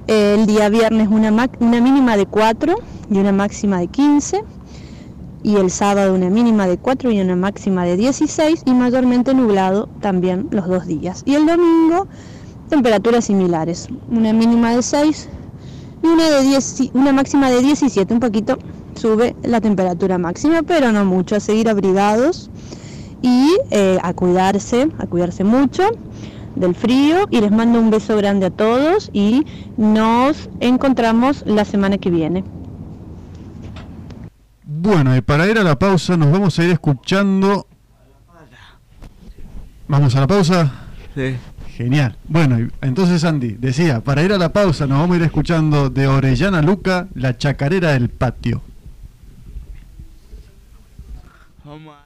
Eh, el día viernes una, una mínima de 4 y una máxima de 15 y el sábado una mínima de 4 y una máxima de 16 y mayormente nublado también los dos días. Y el domingo temperaturas similares, una mínima de 6 y una, de 10, y una máxima de 17, un poquito sube la temperatura máxima, pero no mucho, a seguir abrigados y eh, a cuidarse, a cuidarse mucho del frío y les mando un beso grande a todos y nos encontramos la semana que viene. Bueno, y para ir a la pausa nos vamos a ir escuchando. ¿Vamos a la pausa? Sí. Genial. Bueno, y entonces Andy, decía, para ir a la pausa nos vamos a ir escuchando de Orellana Luca, la chacarera del patio. हम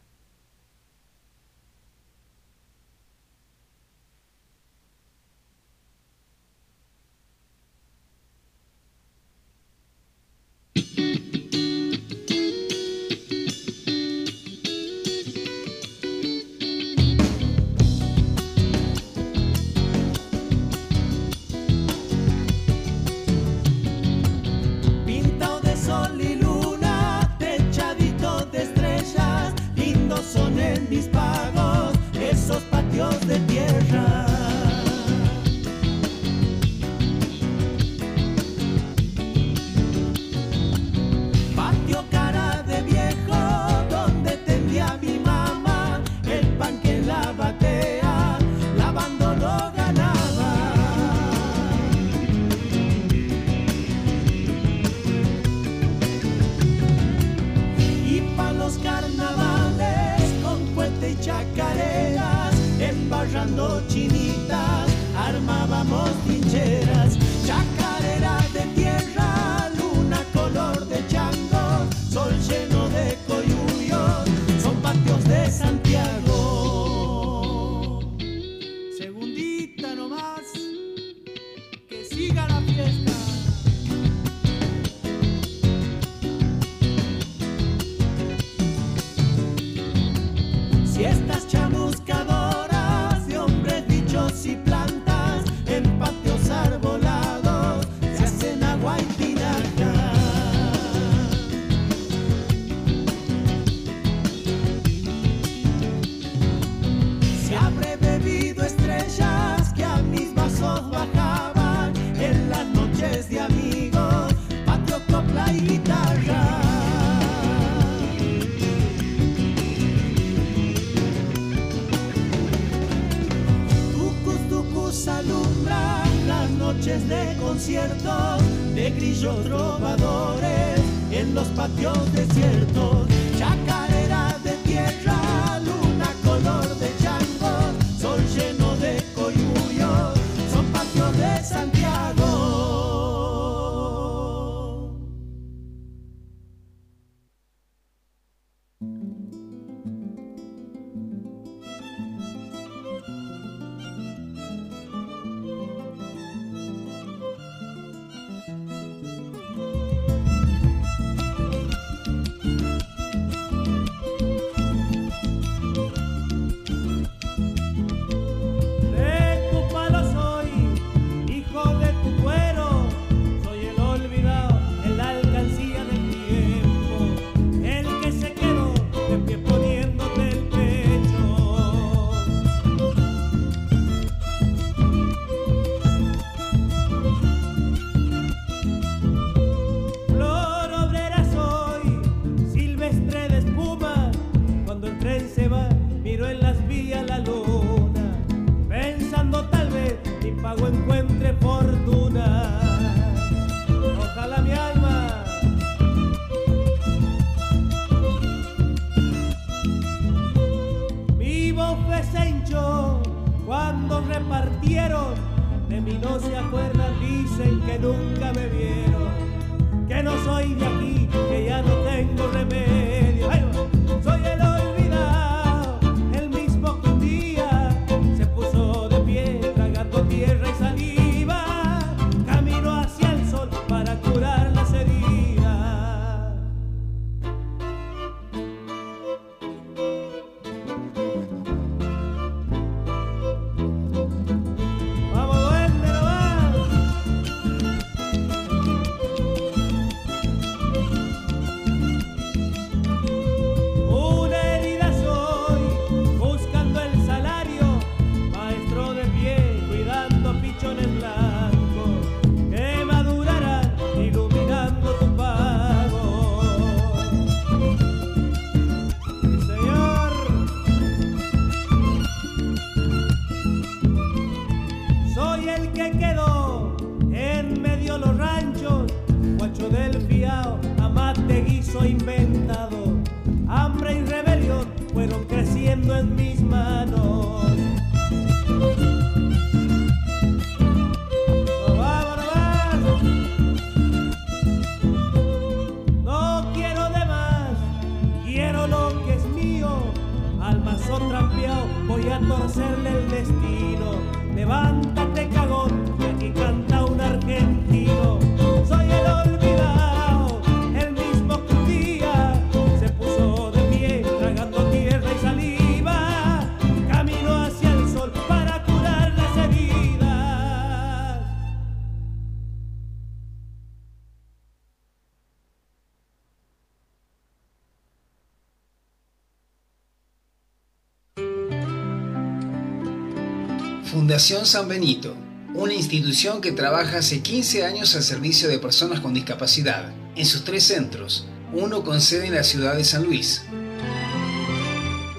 Fundación San Benito, una institución que trabaja hace 15 años al servicio de personas con discapacidad, en sus tres centros, uno con sede en la ciudad de San Luis.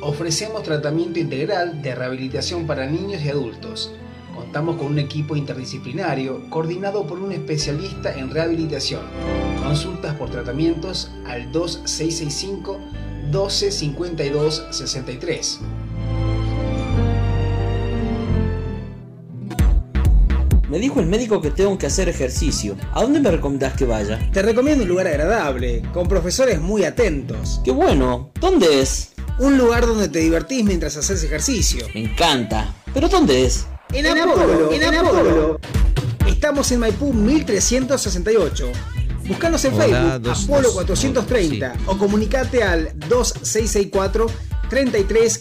Ofrecemos tratamiento integral de rehabilitación para niños y adultos. Contamos con un equipo interdisciplinario coordinado por un especialista en rehabilitación. Consultas por tratamientos al 2665 1252 63. Me dijo el médico que tengo que hacer ejercicio. ¿A dónde me recomendás que vaya? Te recomiendo un lugar agradable, con profesores muy atentos. ¡Qué bueno! ¿Dónde es? Un lugar donde te divertís mientras haces ejercicio. Me encanta. ¿Pero dónde es? En Apolo, en Apolo. Estamos en Maipú 1368. Buscanos en Hola, Facebook, dos- Apolo dos- 430 o comunicate al 2664 33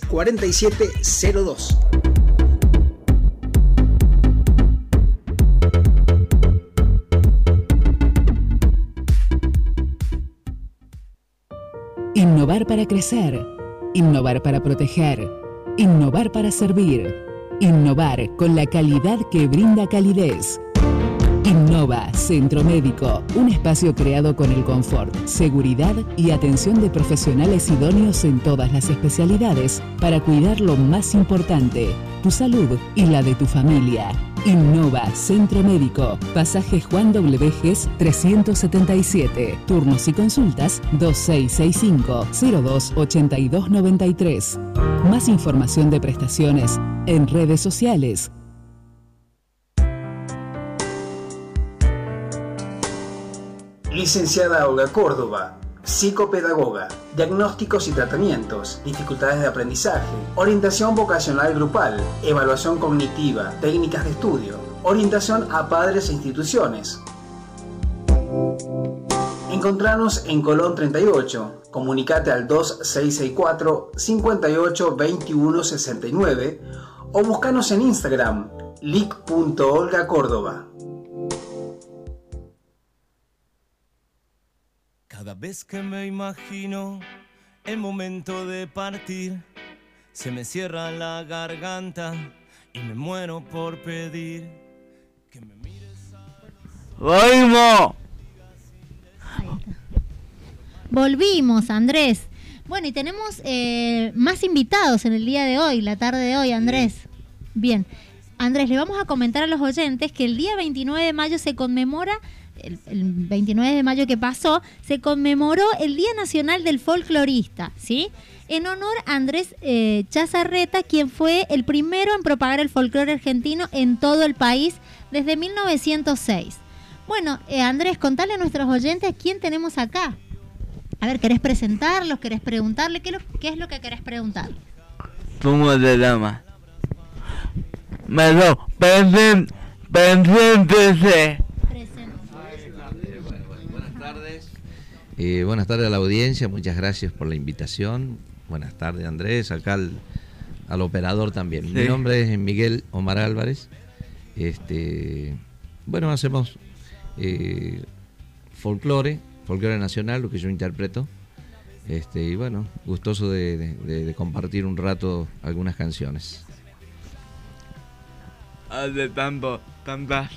Innovar para crecer. Innovar para proteger. Innovar para servir. Innovar con la calidad que brinda calidez. Innova. Centro Médico, un espacio creado con el confort, seguridad y atención de profesionales idóneos en todas las especialidades para cuidar lo más importante, tu salud y la de tu familia. Innova Centro Médico, pasaje Juan W. Ges 377, turnos y consultas 2665-028293. Más información de prestaciones en redes sociales Licenciada Olga Córdoba, psicopedagoga, diagnósticos y tratamientos, dificultades de aprendizaje, orientación vocacional grupal, evaluación cognitiva, técnicas de estudio, orientación a padres e instituciones. Encontrarnos en Colón 38, comunicate al 2664 58 21 69 o buscanos en Instagram lic.olgacórdoba. Cada vez que me imagino el momento de partir, se me cierra la garganta y me muero por pedir que me mires ¡Oímos! Volvimos, Andrés. Bueno, y tenemos eh, más invitados en el día de hoy, la tarde de hoy, Andrés. Bien. Andrés, le vamos a comentar a los oyentes que el día 29 de mayo se conmemora el, el 29 de mayo que pasó, se conmemoró el Día Nacional del Folclorista, ¿sí? En honor a Andrés eh, Chazarreta, quien fue el primero en propagar el folclore argentino en todo el país desde 1906. Bueno, eh, Andrés, contale a nuestros oyentes quién tenemos acá. A ver, ¿querés presentarlos? ¿Querés preguntarle? ¿Qué, lo- qué es lo que querés preguntar? ¿Cómo se llama? Me lo. Buenas tardes. Eh, buenas tardes a la audiencia, muchas gracias por la invitación. Buenas tardes Andrés, acá al, al operador también. Mi nombre es Miguel Omar Álvarez. Este, bueno, hacemos eh, folclore, folclore nacional, lo que yo interpreto. Este, y bueno, gustoso de, de- de- de compartir un rato algunas canciones. Hace tanto, tantas.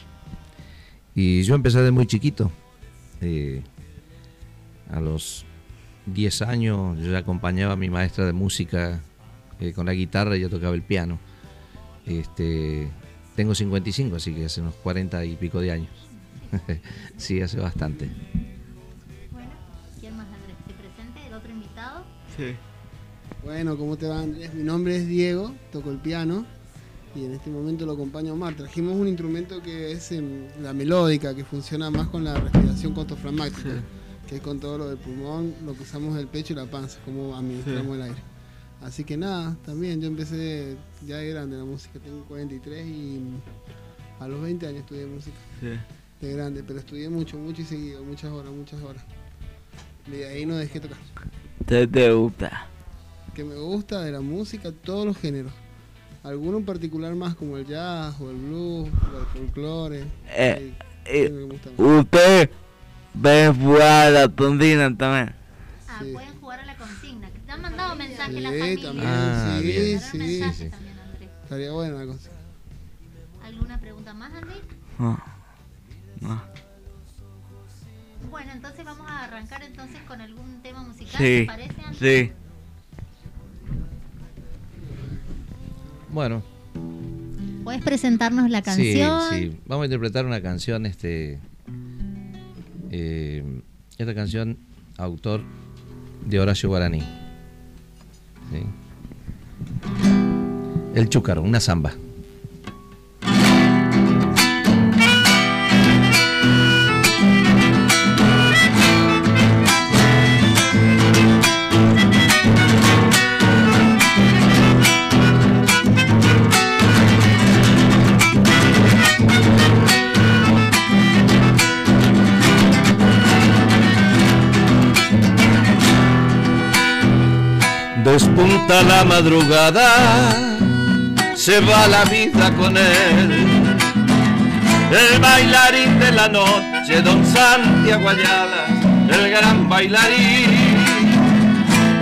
Y yo empecé de muy chiquito. Eh, a los 10 años yo ya acompañaba a mi maestra de música eh, con la guitarra y yo tocaba el piano. Este, tengo 55, así que hace unos 40 y pico de años. [laughs] sí, hace bastante. ¿Quién más, Andrés? ¿Se presente el otro invitado? Sí. Bueno, ¿cómo te va Andrés? Mi nombre es Diego, toco el piano y en este momento lo acompaño a Omar. Trajimos un instrumento que es em, la melódica, que funciona más con la respiración contofragmática, que es con todo lo del pulmón, lo que usamos el pecho y la panza, como administramos el aire. Así que nada, también yo empecé ya de grande la música, tengo 43 y a los 20 años estudié música. Sí. De grande, pero estudié mucho, mucho y seguido, muchas horas, muchas horas. Y de ahí no dejé tocar. ¿Qué te gusta? que me gusta de la música, todos los géneros. Alguno en particular más como el jazz o el blues o el folclore. Eh, Sí, eh, me gusta más. usted ve jugar a Tondina también. Ah, pueden jugar a la consigna. que Te han mandado mensajes Sí, la familia. también, Ah, sí, bien. sí, sí. también, Andrés. Estaría buena la cosa. ¿Alguna pregunta más, Andy? No. No. Bueno, entonces vamos a arrancar entonces con algún tema musical, Sí. ¿te parece, Andy? Sí. Bueno, ¿Puedes presentarnos la sí, canción? sí. Vamos a interpretar una canción, este, eh, esta canción, autor de Horacio Guaraní. El Chúcaro, una samba. Despunta la madrugada, se va la vida con él. El bailarín de la noche, don Santiago Ayala, el gran bailarín.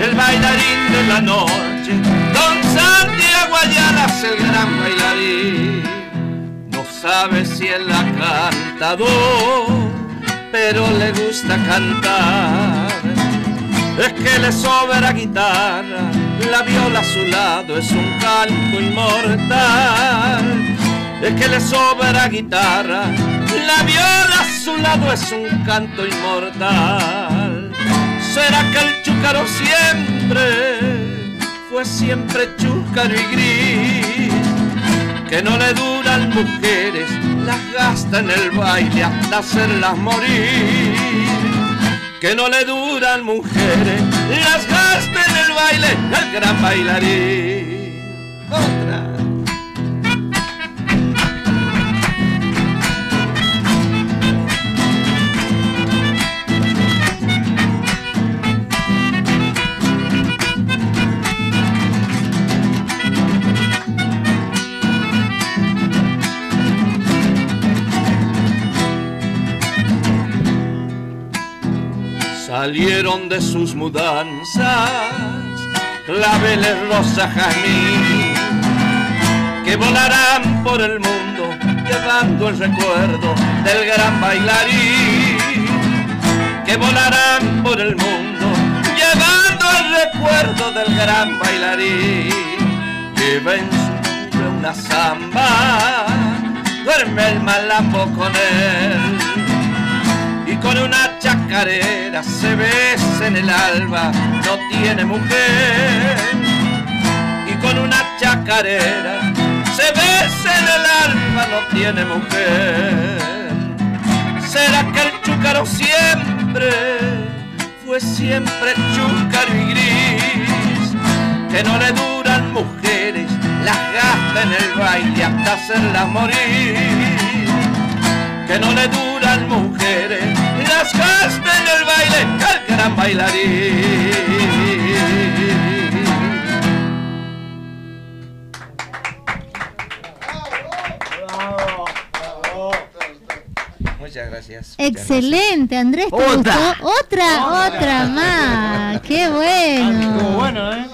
El bailarín de la noche, don Santiago Ayala el gran bailarín. Nos sabe si él ha cantado, pero le gusta cantar. Es que le sobra guitarra, la viola a su lado es un canto inmortal. Es que le sobra guitarra, la viola a su lado es un canto inmortal. ¿Será que el chúcaro siempre fue siempre chúcaro y gris? Que no le duran mujeres, las gasta en el baile hasta hacerlas morir. Que no le duran mujeres, las gasta en el baile el gran bailarín. Otra. Salieron de sus mudanzas claveles rosa jazmín que volarán por el mundo llevando el recuerdo del gran bailarín que volarán por el mundo llevando el recuerdo del gran bailarín. Lleva en su una samba duerme el malambo con él con una chacarera se besa en el alba, no tiene mujer. Y con una chacarera se besa en el alba, no tiene mujer. ¿Será que el chúcaro siempre fue siempre chúcaro y gris? Que no le duran mujeres, las gasta en el baile hasta hacerlas morir que no le duran mujeres, las gasta en el baile al gran bailarín. Muchas gracias. Excelente, Andrés, ¿te Otra. gustó? Otra, otra más. Qué bueno. bueno, ¿eh?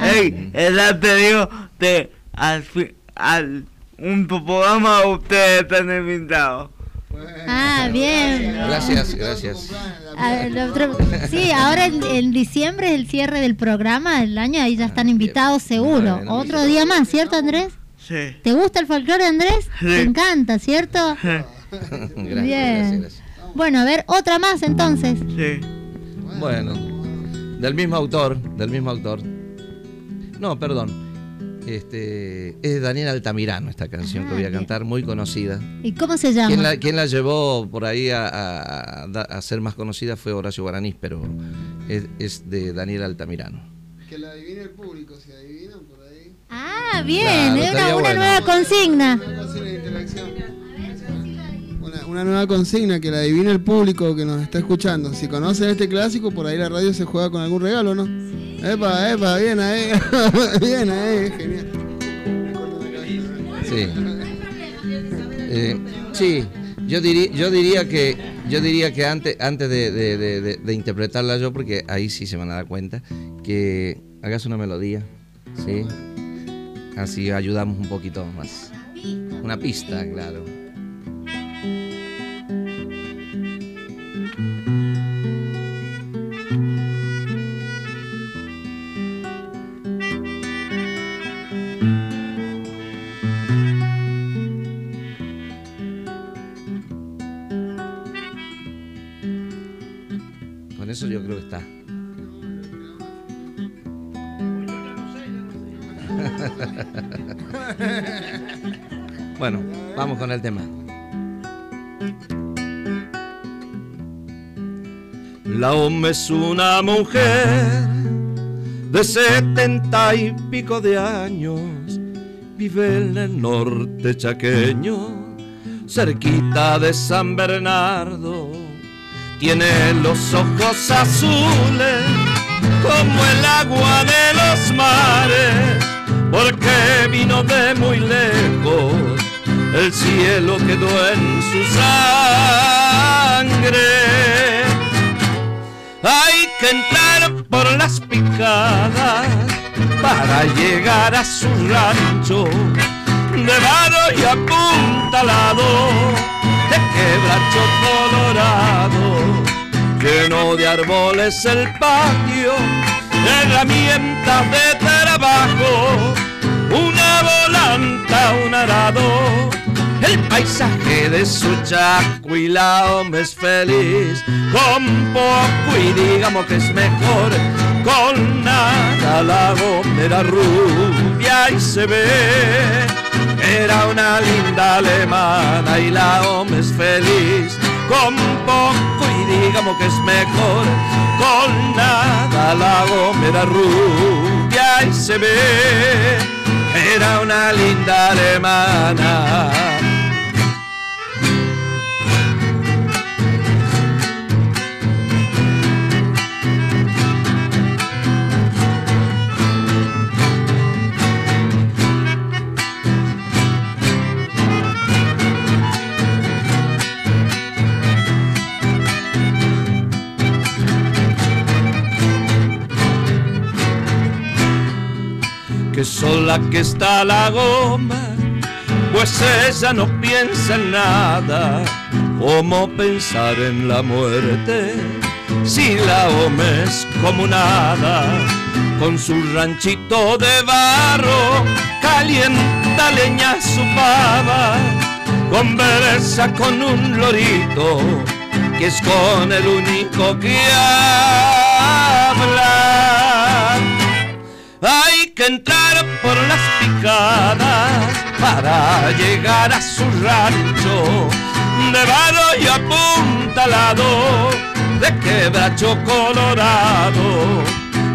Ey, esa te digo, te, al, al un programa ustedes están invitados. Ah, bien. Gracias, gracias. A ver, lo otro- sí, ahora en, en diciembre es el cierre del programa del año, ahí ya están invitados seguro. Otro día más, ¿cierto Andrés? Sí. ¿Te gusta el folclore Andrés? Te encanta, ¿cierto? [laughs] Gracias, Bien. gracias, gracias. Bueno, a ver, otra más entonces. Sí. Bueno, del mismo autor, del mismo autor. No, perdón. Este, es de Daniel Altamirano esta canción que voy a cantar, muy conocida. ¿Y cómo se llama? Quien la, quien la llevó por ahí a, a- ser más conocida fue Horacio Guaraní, pero es, es de Daniel Altamirano. Que la adivine el público, si adivinan por ahí. Ah, bien, Claro, es una, estaría una bueno. nueva consigna. Una, una nueva consigna que la adivine el público que nos está escuchando. Si conocen este clásico, por ahí la radio se juega con algún regalo, ¿no? Epa, epa, bien ahí. [laughs] bien ahí, genial. Sí. Eh, sí, yo diría, yo diría que, yo diría que antes, antes de, de- de- de- de interpretarla yo, porque ahí sí se van a dar cuenta, que hagas una melodía, ¿sí? Así ayudamos un poquito más. Una pista, claro. El tema. La OMA es una mujer de setenta y pico de años, vive en el norte chaqueño, cerquita de San Bernardo. Tiene los ojos azules como el agua de los mares, porque vino de muy lejos, el cielo quedó en su sangre. Hay que entrar por las picadas para llegar a su rancho de varo y apuntalado, de quebracho colorado, lleno de árboles el patio, herramientas de trabajo, una volanta, un arado, el paisaje de su la hombre es feliz, con poco y digamos que es mejor, con nada la era rubia y se ve, era una linda alemana y la hombre es feliz, con poco y digamos que es mejor, con nada la era rubia y se ve, era una linda alemana. Que sola que está la goma, pues ella no piensa en nada, ¿cómo pensar en la muerte? Si la goma es como nada, con su ranchito de barro, calienta leña su pava, conversa con un lorito, que es con el único que habla. Hay que entrar por las picadas para llegar a su rancho. De y apuntalado de quebracho colorado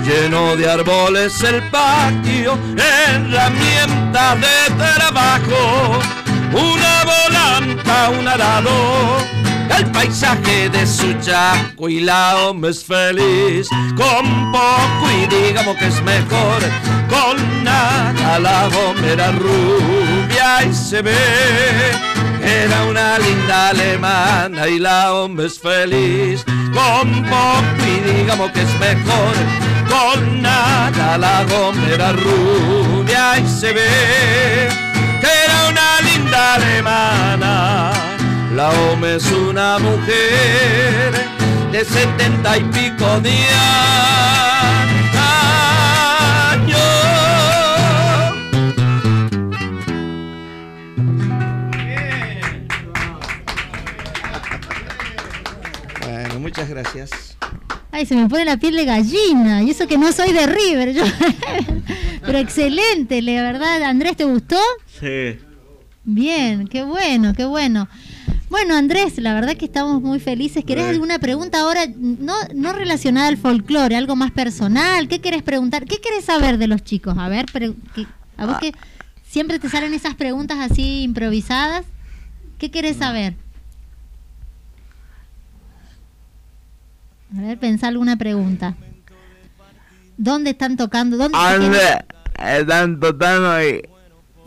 lleno de árboles el patio herramienta de trabajo una volanta un arado el paisaje de su la hombre es feliz. Con poco y digamos que es mejor. Con nada la hombre era rubia y se ve. Era una linda alemana y la hombre es feliz. Con poco y digamos que es mejor. Con nada la hombre era rubia y se ve. Que era una linda alemana la OME es una mujer de setenta y pico de años. Bueno, muchas gracias. Ay, se me pone la piel de gallina. Y eso que no soy de River. yo. [laughs] Pero excelente, la verdad. Andrés, ¿te gustó? Sí. Bien, qué bueno, qué bueno. Bueno, Andrés, la verdad que estamos muy felices. ¿Querés Sí. alguna pregunta ahora, no, no relacionada al folclore, algo más personal? ¿Qué querés preguntar? ¿Qué querés saber de los chicos? A ver, que- a vos que siempre te salen esas preguntas así improvisadas. ¿Qué querés saber? A ver, pensá alguna pregunta. ¿Dónde están tocando? ¿Dónde ¿Dónde están tocando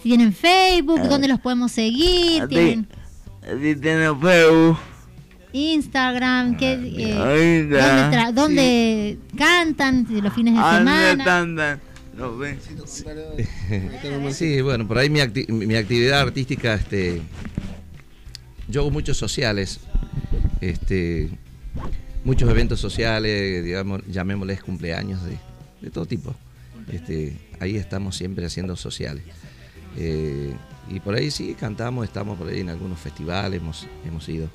¿Tienen Facebook? ¿Dónde los podemos seguir? ¿Tienen? Instagram? ¿Qué, eh, Ahí ¿dónde, está. tra- dónde cantan los fines de ¿Dónde semana? ven. [laughs] Sí, bueno, por ahí mi, acti- mi actividad artística, este, yo hago muchos sociales, este, muchos eventos sociales, digamos, llamémosles cumpleaños de, de todo tipo. Este, ahí estamos siempre haciendo sociales. Eh, y por ahí sí cantamos, estamos por ahí en algunos festivales, hemos, hemos ido.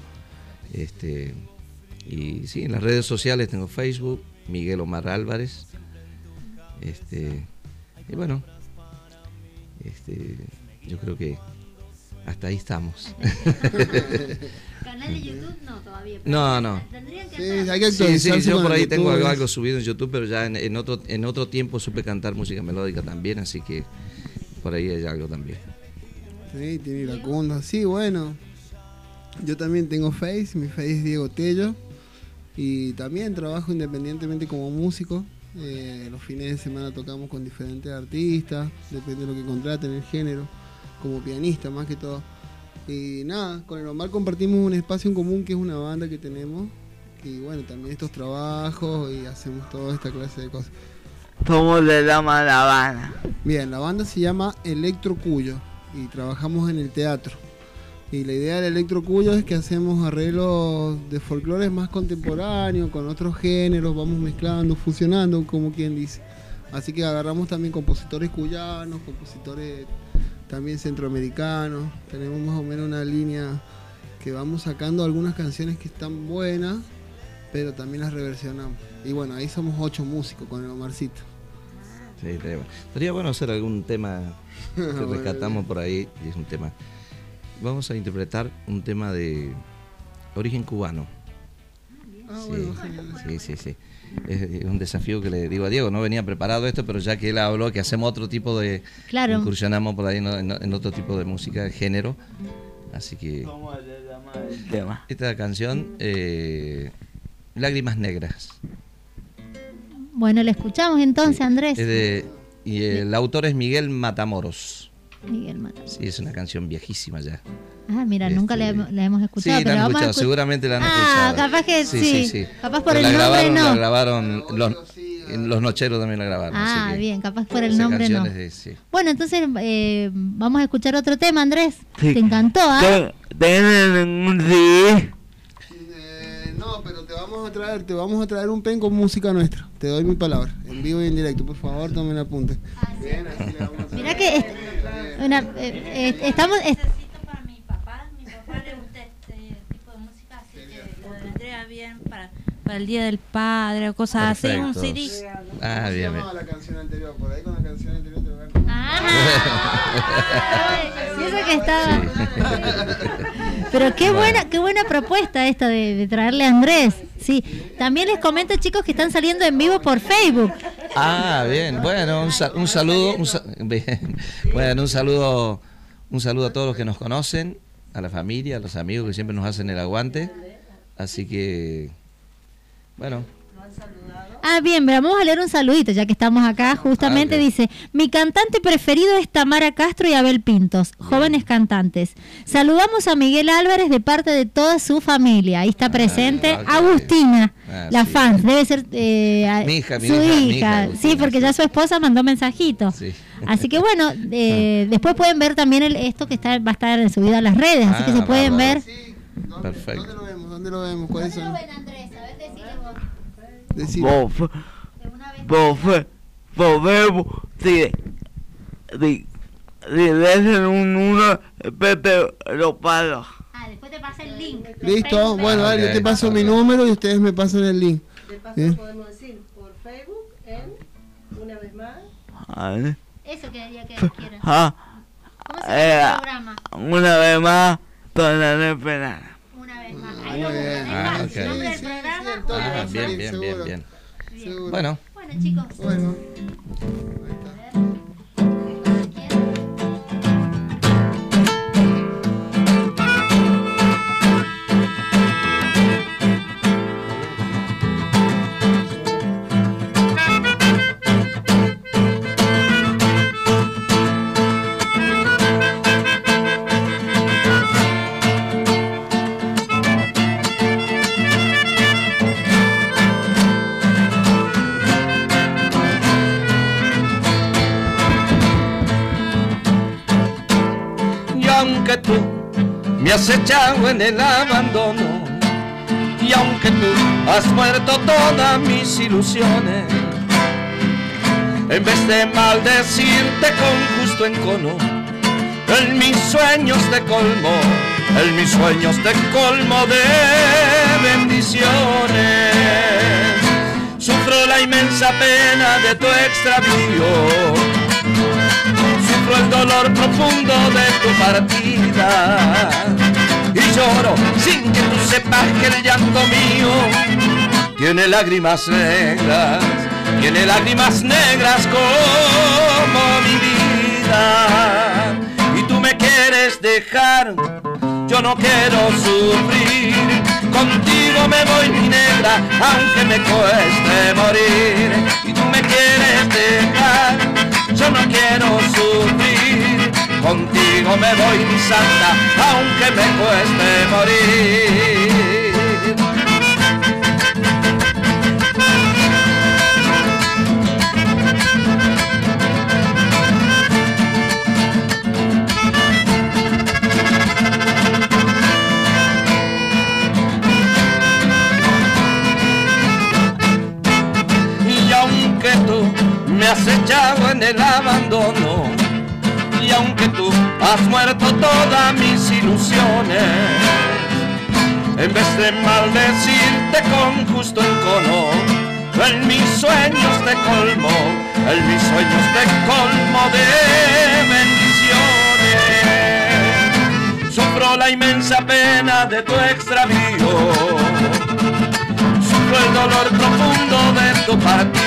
Este, y sí, en las redes sociales tengo Facebook, Miguel Omar Álvarez. Este, y bueno, este, yo creo que hasta ahí estamos. [laughs] ¿Canal de YouTube? No, todavía. No, no. Sí, hay que Sí, yo por ahí tengo YouTube. algo, algo subido en YouTube, pero ya en, en otro en otro tiempo supe cantar música melódica también, así que por ahí hay algo también. Sí, tiene iracunda. Sí, bueno. Yo también tengo Face, mi Face es Diego Tello. Y también trabajo independientemente como músico. Eh, los fines de semana tocamos con diferentes artistas, depende de lo que contraten, el género, como pianista más que todo. Y nada, con el Omar compartimos un espacio en común que es una banda que tenemos. Y bueno, también estos trabajos y hacemos toda esta clase de cosas. ¿Cómo se llama la banda? Bien, la banda se llama Electro Cuyo. Y trabajamos en el teatro. Y la idea del Electrocuyo es que hacemos arreglos de folclores más contemporáneos, con otros géneros, vamos mezclando, fusionando, como quien dice. Así que agarramos también compositores cuyanos, compositores también centroamericanos. Tenemos más o menos una línea que vamos sacando algunas canciones que están buenas, pero también las reversionamos. Y bueno, ahí somos ocho músicos con el Omarcito. Sí, estaría bueno. Estaría bueno hacer algún tema [laughs] que rescatamos por ahí, y es un tema. Vamos a interpretar un tema de origen cubano. Ah, Sí, bueno, sí, sí, sí. Es, un desafío que le digo a Diego, no venía preparado esto, pero ya que él habló que hacemos otro tipo de... Claro. Incursionamos por ahí en, en- en otro tipo de música, de género. Así que... Esta canción, eh, Lágrimas Negras. Bueno, le escuchamos entonces, Andrés. Es de- y el autor es Miguel Matamoros. Miguel Mata. Sí, es una canción viejísima ya. Ah, mira, nunca la, la hemos Sí, escuchado. la pero han vamos a escuchado, escu- seguramente la han ah, escuchado. capaz que sí. Capaz por Pero el la nombre grabaron, no. La grabaron, los, los nocheros también la grabaron. Ah, así que bien, capaz por el esa nombre no. de- sí. Bueno, entonces eh, vamos a escuchar otro tema, Andrés. Sí. Te encantó, ¿ah? Eh, pero te vamos a traer, te vamos a traer un pen con música nuestra. Te doy mi palabra, en vivo y en directo. Por favor, tomen apunte. Bien, así le vamos a traer. Mirá que est- una, eh, eh, estamos... est- vendría bien para, para el Día del Padre o cosas así, un Perfecto. CD. Ah, bien, bien. llamaba la canción anterior, por ahí con la canción anterior Y eso que estaba... Pero qué buena, qué buena propuesta esta de, de traerle a Andrés. Sí, también les comento chicos que están saliendo en vivo por Facebook. Ah, bien. Bueno, un, sa- un saludo. Un bien. Bueno, un saludo, un saludo a todos los que nos conocen, a la familia, a los amigos que siempre nos hacen el aguante. Así que, bueno, Ah, bien, vamos a leer un saludito ya que estamos acá. Justamente Ah, dice, mi cantante preferido es Tamara Castro y Abel Pintos, jóvenes cantantes. Saludamos a Miguel Álvarez de parte de toda su familia. Ahí está presente ok. Agustina, Ah, la sí. fan. Debe ser eh, Mi hija, mi su hija, mi hija. hija, sí, porque ya su esposa mandó mensajito. sí. Así que bueno, [laughs] eh, después pueden ver también el, esto que está va a estar subido a las redes, así que Ah, se pueden ver. bárbaro. Perfecto. ¿Dónde lo vemos? ¿Dónde lo vemos? ¿Cuáles son? Vos, vos, podemos, si, si, si le hacen un uno, Pepe lo paga. Ah, después te pasa el link. Listo, bueno, dale, yo te paso mi número y ustedes me pasan el link. De paso Bien. podemos decir por Facebook en una vez más. A ver. Eso quería que quieras. Ah, ¿Cómo se llama eh, el programa? una vez más, no esperar. Una vez más. Muy bien. Ah, el ok. nombre del programa. Ah, bien, bien, bien, bien. Bueno, Bueno, chicos. Bueno. Me has echado en el abandono, y aunque tú has muerto todas mis ilusiones, en vez de maldecirte con justo encono, en mis sueños te colmo, en mis sueños te colmo de bendiciones. Sufro la inmensa pena de tu extravío el dolor profundo de tu partida. Y lloro sin que tú sepas que el llanto mío tiene lágrimas negras, tiene lágrimas negras como mi vida. Y tú me quieres dejar, yo no quiero sufrir, contigo me voy mi negra, aunque me cueste morir. Y tú me quieres dejar yo no quiero sufrir, contigo me voy mi santa, aunque me cueste morir. Me has echado en el abandono. Y aunque tú has muerto todas mis ilusiones, en vez de maldecirte con justo encono, en mis sueños te colmo, en mis sueños te colmo de bendiciones. Sufro la inmensa pena de tu extravío, sufro el dolor profundo de tu partida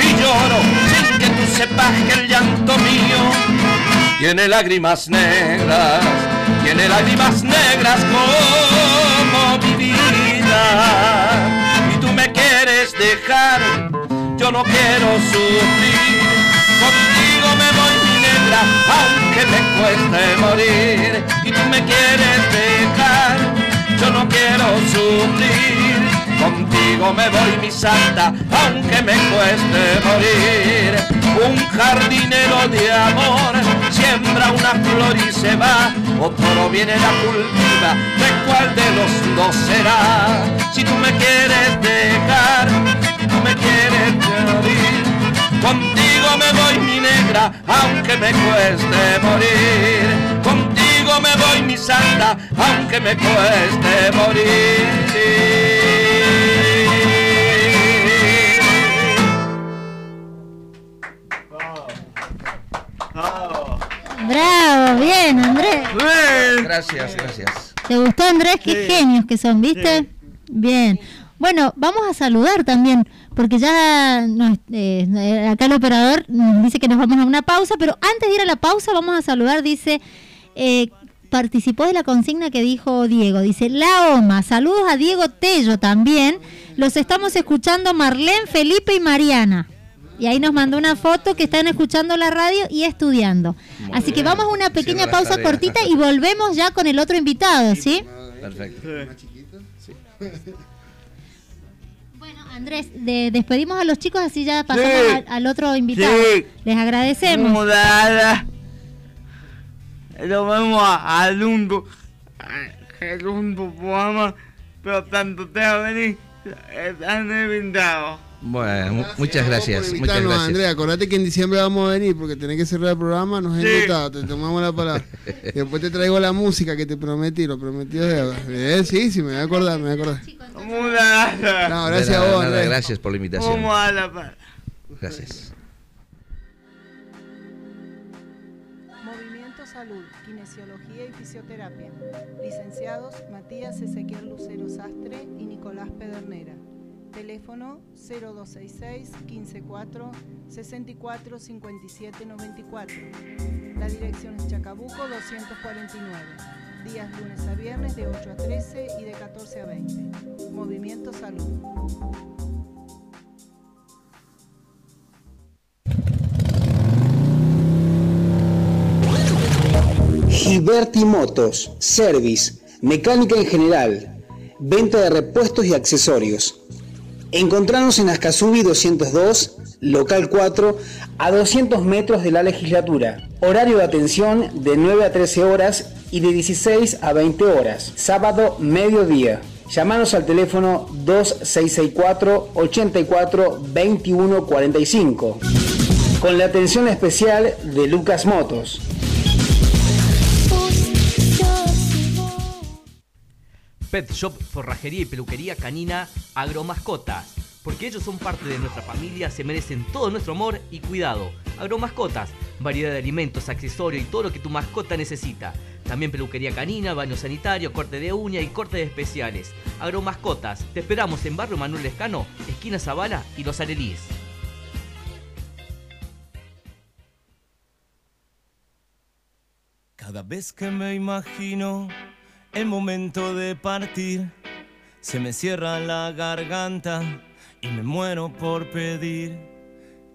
y lloro sin que tú sepas que el llanto mío tiene lágrimas negras, tiene lágrimas negras como mi vida. Y tú me quieres dejar, yo no quiero sufrir. Contigo me voy mi negra, aunque me cueste morir. Y tú me quieres dejar, yo no quiero sufrir. Contigo me voy mi santa, aunque me cueste morir. Un jardinero de amor siembra una flor y se va, otro viene la cultiva, ¿de cuál de los dos será? Si tú me quieres dejar, tú me quieres morir, contigo me voy mi negra, aunque me cueste morir, contigo me voy mi santa, aunque me cueste morir. Bravo, bien, Andrés. Gracias, gracias. ¿Te gustó, Andrés? Qué genios que son, ¿viste? Bien. Bueno, vamos a saludar también, porque ya nos- eh, eh, acá el operador nos dice que nos vamos a una pausa, pero antes de ir a la pausa vamos a saludar, dice, eh, participó de la consigna que dijo Diego, dice, La OMA, saludos a Diego Tello también, los estamos escuchando Marlene, Felipe y Mariana. Y ahí nos mandó una foto que están escuchando la radio y estudiando. Muy Así que vamos a una pequeña pausa tareas. cortita y volvemos ya con el otro invitado, ¿sí? Perfecto. [laughs] Andrés, de- despedimos a los chicos así ya pasamos Sí. al, al otro invitado. Sí. Les agradecemos. Mudada. Lo vemos a- al mundo. El mundo programa. Pero tanto te va a venir. Están invitados. Bueno, mu- muchas gracias. Muchas gracias. Andrea, acordate que en diciembre vamos a venir porque tenés que cerrar el programa, nos has Sí. invitado, te tomamos la palabra. Y [laughs] después te traigo la música que te prometí, lo prometido es deuda. Eh, sí, sí, me voy a acordar, me voy a acordar. No, De gracias a vos, nada, gracias por la invitación. Gracias. Movimiento Salud, Kinesiología y Fisioterapia. Licenciados Matías Ezequiel Lucero Sastre y Nicolás Pedernera. Teléfono 0266 154 64 57 94. La dirección es Chacabuco 249. Días lunes a viernes de 8 a 13 y de 14 a 20. Movimiento Salud. Giberti Motos, Service, mecánica en general, venta de repuestos y accesorios. Encontrarnos en Ascasubi 202, local 4, a 200 metros de la legislatura. Horario de atención de 9 a 13 horas y de 16 a 20 horas. Sábado, mediodía. Llámanos al teléfono 2664 84 21 45 con la atención especial de Lucas Motos. Pet Shop, forrajería y peluquería canina Agromascotas. Porque ellos son parte de nuestra familia, se merecen todo nuestro amor y cuidado. Agromascotas, variedad de alimentos, accesorios y todo lo que tu mascota necesita. También peluquería canina, baño sanitario, corte de uña y corte de especiales. Agromascotas, te esperamos en Barrio Manuel Escano, esquina Zavala y Los Arelíes. Cada vez que me imagino el momento de partir, se me cierra la garganta y me muero por pedir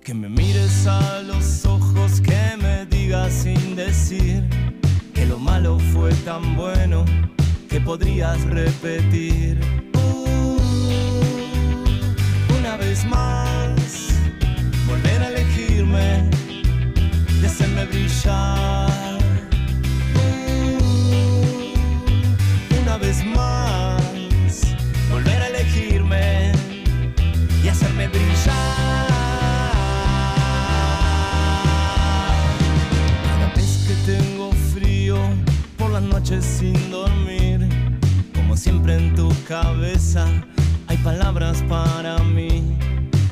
que me mires a los ojos, que me digas sin decir que lo malo fue tan bueno que podrías repetir. Uh, una vez más, volver a elegirme y hacerme brillar. Cada vez que tengo frío por las noches sin dormir, como siempre en tu cabeza hay palabras para mí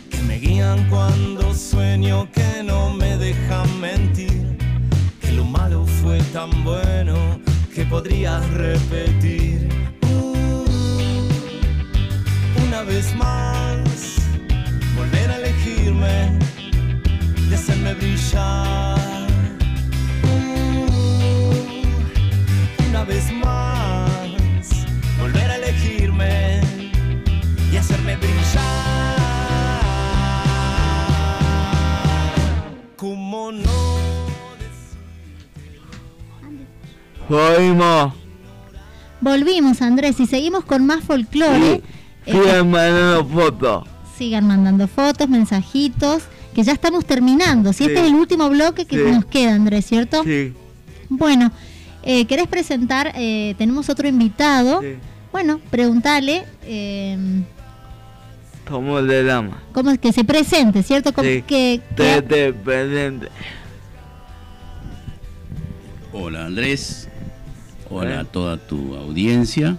que me guían cuando sueño que no me dejan mentir, que lo malo fue tan bueno que podrías repetir. Uh, una vez más elegirme y hacerme brillar. Uh, una vez más, volver a elegirme y hacerme brillar. Como no Volvimos. Volvimos, Andrés, y seguimos con más folclore. Eh, Sigan mandando fotos. Sigan mandando fotos, mensajitos, que ya estamos terminando. Si este es el último bloque que Sí. nos queda, Andrés, ¿cierto? Sí. Bueno, eh, ¿querés presentar? Eh, tenemos otro invitado. Sí. Bueno, preguntale eh, ¿Cómo le llama? cómo es que se presente, ¿cierto? Como Sí. que, Te, te presente. Hola Andrés, hola a toda tu audiencia,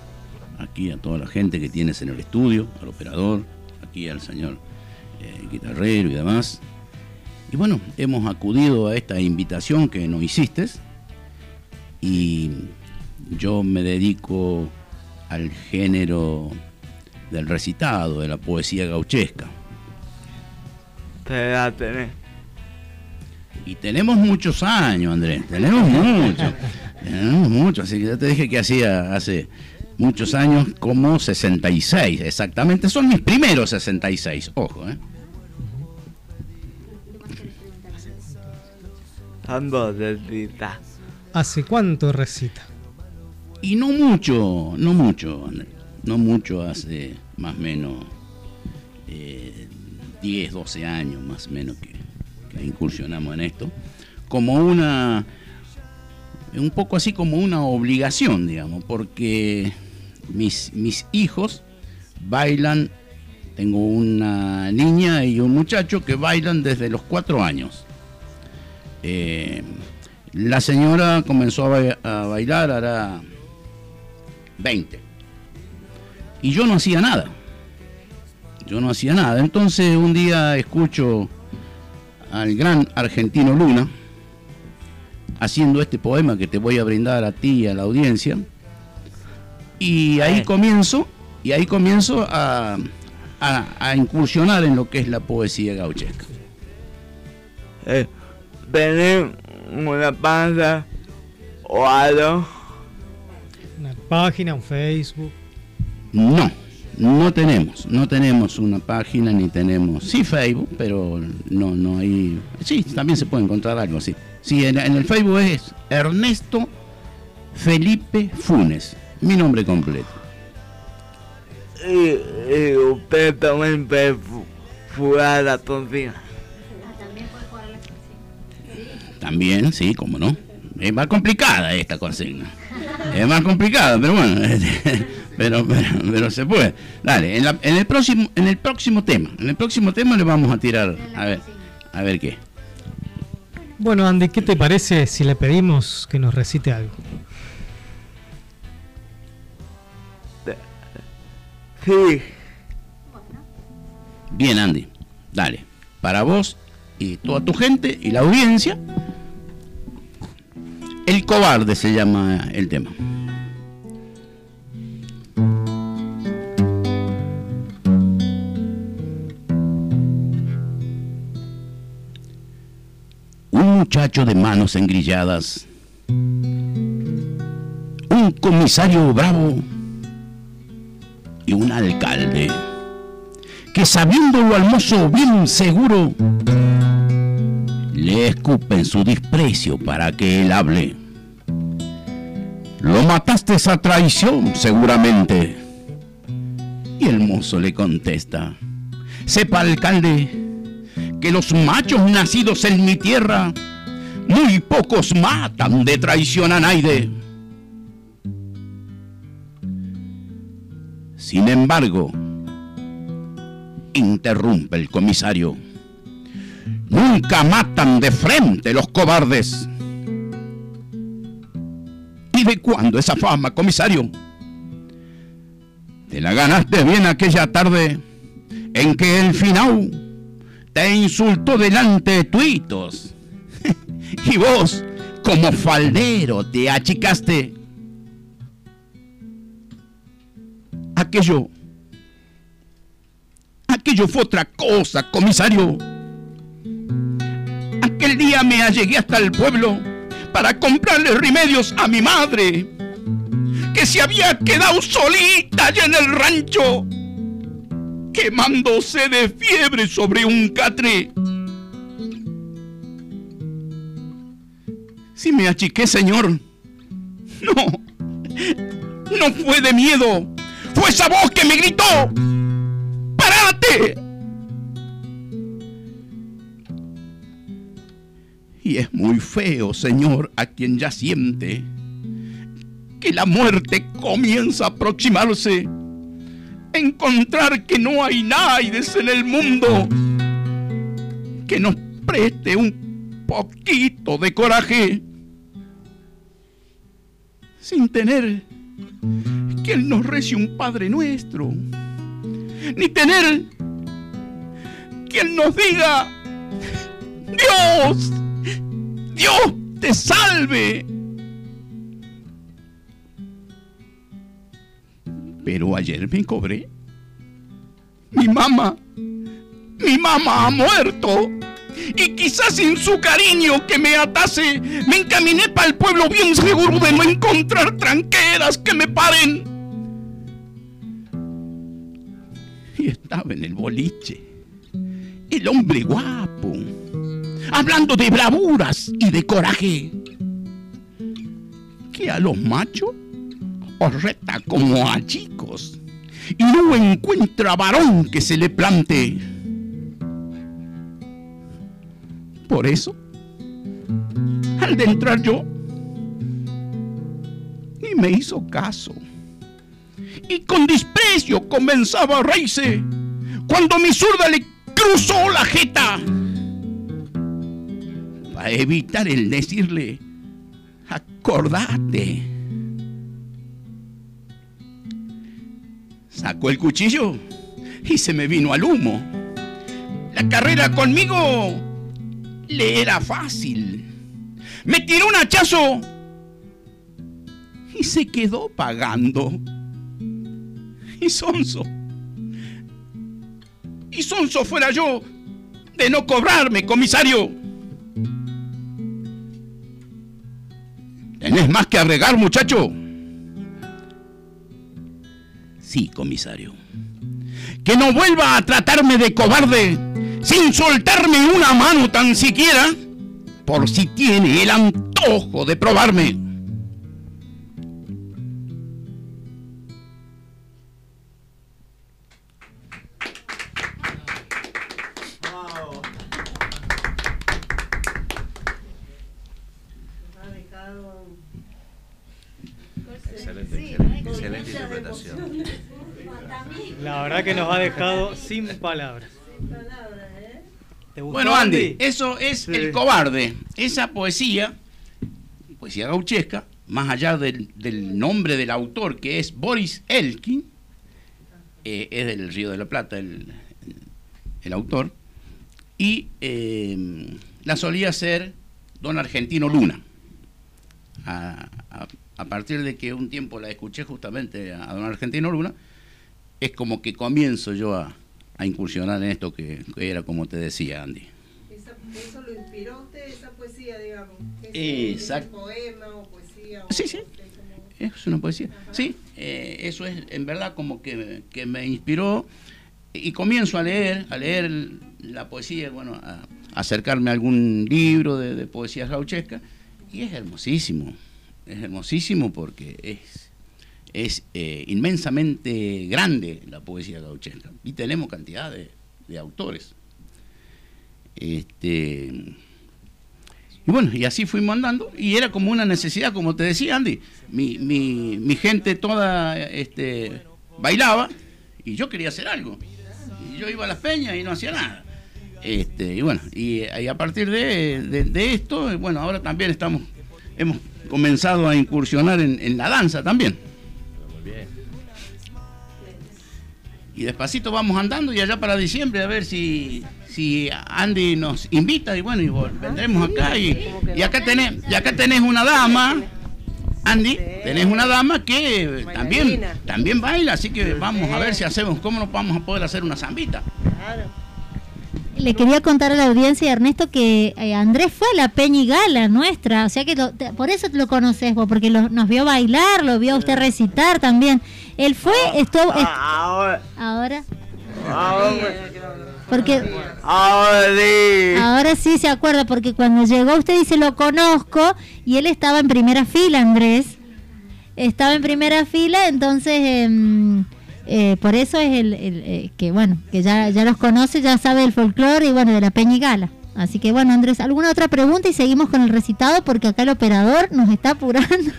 aquí a toda la gente que tienes en el estudio, al operador, aquí al señor eh, guitarrero y demás. Y bueno, hemos acudido a esta invitación que nos hiciste y yo me dedico al género del recitado, de la poesía gauchesca. Te la tenés. Y tenemos muchos años, Andrés, tenemos mucho. [laughs] tenemos mucho, así que ya te dije que hacía hace muchos años como 66, exactamente. Son mis primeros 66, ojo, ¿eh? Ando recita. ¿Hace cuánto recita? Y no mucho, no mucho, Andrés, no mucho, hace más o menos eh, 10, 12 años más o menos que, que incursionamos en esto, como una, un poco así como una obligación, digamos, porque mis, mis hijos bailan, tengo una niña y un muchacho que bailan desde los cuatro años. Eh, la señora comenzó a, ba- a bailar, hará 20. Y yo no hacía nada. Yo no hacía nada. Entonces un día escucho al gran argentino Luna haciendo este poema que te voy a brindar a ti y a la audiencia. Y ahí comienzo, y ahí comienzo a, a- a incursionar en lo que es la poesía gauchesca. Eh, una panza o algo. Una página, un Facebook. No, no tenemos, no tenemos una página ni tenemos, sí Facebook, pero no, no hay, sí, también se puede encontrar algo así. Sí, en, en el Facebook es Ernesto Felipe Funes, mi nombre completo. Y, y usted también puede fu- jugar la tontilla. También, sí, cómo no. Es más complicada esta consigna. Es más complicada, pero bueno, [laughs] pero, pero, pero se puede. Dale, en, la- en el próximo, en el próximo tema, en el próximo tema le vamos a tirar, a ver, a ver qué. Bueno, Andy, ¿qué te parece si le pedimos que nos recite algo? Bien, Andy, dale. Para vos y toda tu gente y la audiencia, El cobarde se llama el tema. Un muchacho de manos engrilladas, un comisario bravo y un alcalde que sabiéndolo al mozo bien seguro, le escupen su desprecio para que él hable. Lo mataste esa traición, seguramente. Y el mozo le contesta, sepa alcalde, que los machos nacidos en mi tierra, muy pocos matan de traición a Naide. Sin embargo, interrumpe el comisario. Nunca matan de frente los cobardes. ¿Y de cuándo esa fama, comisario? Te la ganaste bien aquella tarde en que el final te insultó delante de tuitos. [laughs] y vos, como faldero, te achicaste. Aquello, aquello fue otra cosa, comisario. Aquel día me allegué hasta el pueblo para comprarle remedios a mi madre, que se había quedado solita allá en el rancho, quemándose de fiebre sobre un catre. Si me achiqué, señor, no, no fue de miedo, fue esa voz que me gritó, ¡Parate! Y es muy feo, Señor, a quien ya siente que la muerte comienza a aproximarse. Encontrar que no hay nadie en el mundo que nos preste un poquito de coraje sin tener que Él nos rece un Padre nuestro, ni tener que Él nos diga, Dios, Dios te salve. Pero ayer me cobré. Mi mamá, mi mamá ha muerto. Y quizás sin su cariño que me atase, me encaminé para el pueblo bien seguro de no encontrar tranqueras que me paren. Estaba en el boliche, el hombre guapo, hablando de bravuras y de coraje, que a los machos os reta como a chicos y no encuentra varón que se le plante. Por eso, al de entrar yo, ni me hizo caso. Y con desprecio comenzaba a reírse cuando mi zurda le cruzó la jeta para evitar el decirle, acordate. Sacó el cuchillo y se me vino al humo. La carrera conmigo le era fácil. Me tiró un hachazo y se quedó pagando. Y sonso. Y sonso fuera yo de no cobrarme, comisario. ¿Tenés más que agregar, muchacho? Sí, comisario. Que no vuelva a tratarme de cobarde sin soltarme una mano tan siquiera, por si tiene el antojo de probarme. Sin palabras. ¿Te gustó, Bueno, Andy, eso es El Cobarde. Esa poesía, poesía gauchesca, más allá del, del nombre del autor, que es Boris Elkin, eh, es del Río de la Plata el, el autor, y eh, la solía ser Don Argentino Luna. A, a- a partir de que un tiempo la escuché justamente a Don Argentino Luna, es como que comienzo yo a, a incursionar en esto que, que era como te decía Andy. Esa- ¿Eso lo inspiró usted, esa poesía, digamos? ¿Ese- Exacto. poema o poesía? o- Sí, sí. Es una poesía. Sí, eh, eso es en verdad como que, que me inspiró y comienzo a leer, a leer la poesía, bueno, a, a acercarme a algún libro de, de poesía gauchesca y es hermosísimo, es hermosísimo porque es, es eh, inmensamente grande la poesía gauchesca y tenemos cantidad de, autores. Este, y bueno, y así fuimos andando, y era como una necesidad, como te decía Andy, mi, mi, mi gente toda este, bailaba y yo quería hacer algo. Y yo iba a las peñas y no hacía nada. Este, y bueno, y, a partir de, de- esto, bueno, ahora también estamos, hemos comenzado a incursionar en la danza también. Muy bien. y despacito vamos andando y allá para diciembre a ver si, si Andy nos invita y bueno, y vendremos acá y, y acá tenés, y acá tenés una dama, Andy, tenés una dama que también, también baila, así que vamos a ver si hacemos, cómo nos vamos a poder hacer una zambita. Le quería contar a la audiencia, Ernesto, que eh, Andrés fue a la Peña y Gala nuestra, o sea que lo- te- por eso lo conoces vos, porque lo- nos vio bailar, lo vio a usted recitar también. Él fue, estuvo... est- Ahora. ahora, porque Ahora sí. ahora sí se acuerda, porque cuando llegó usted dice lo conozco y él estaba en primera fila, Andrés. Estaba en primera fila, entonces em, eh, por eso es el, el, eh, que bueno, que ya, ya los conoce, ya sabe del folclore y bueno, de la Peña y Gala. Así que bueno, Andrés, ¿alguna otra pregunta? Y seguimos con el recitado porque acá el operador nos está apurando. [laughs]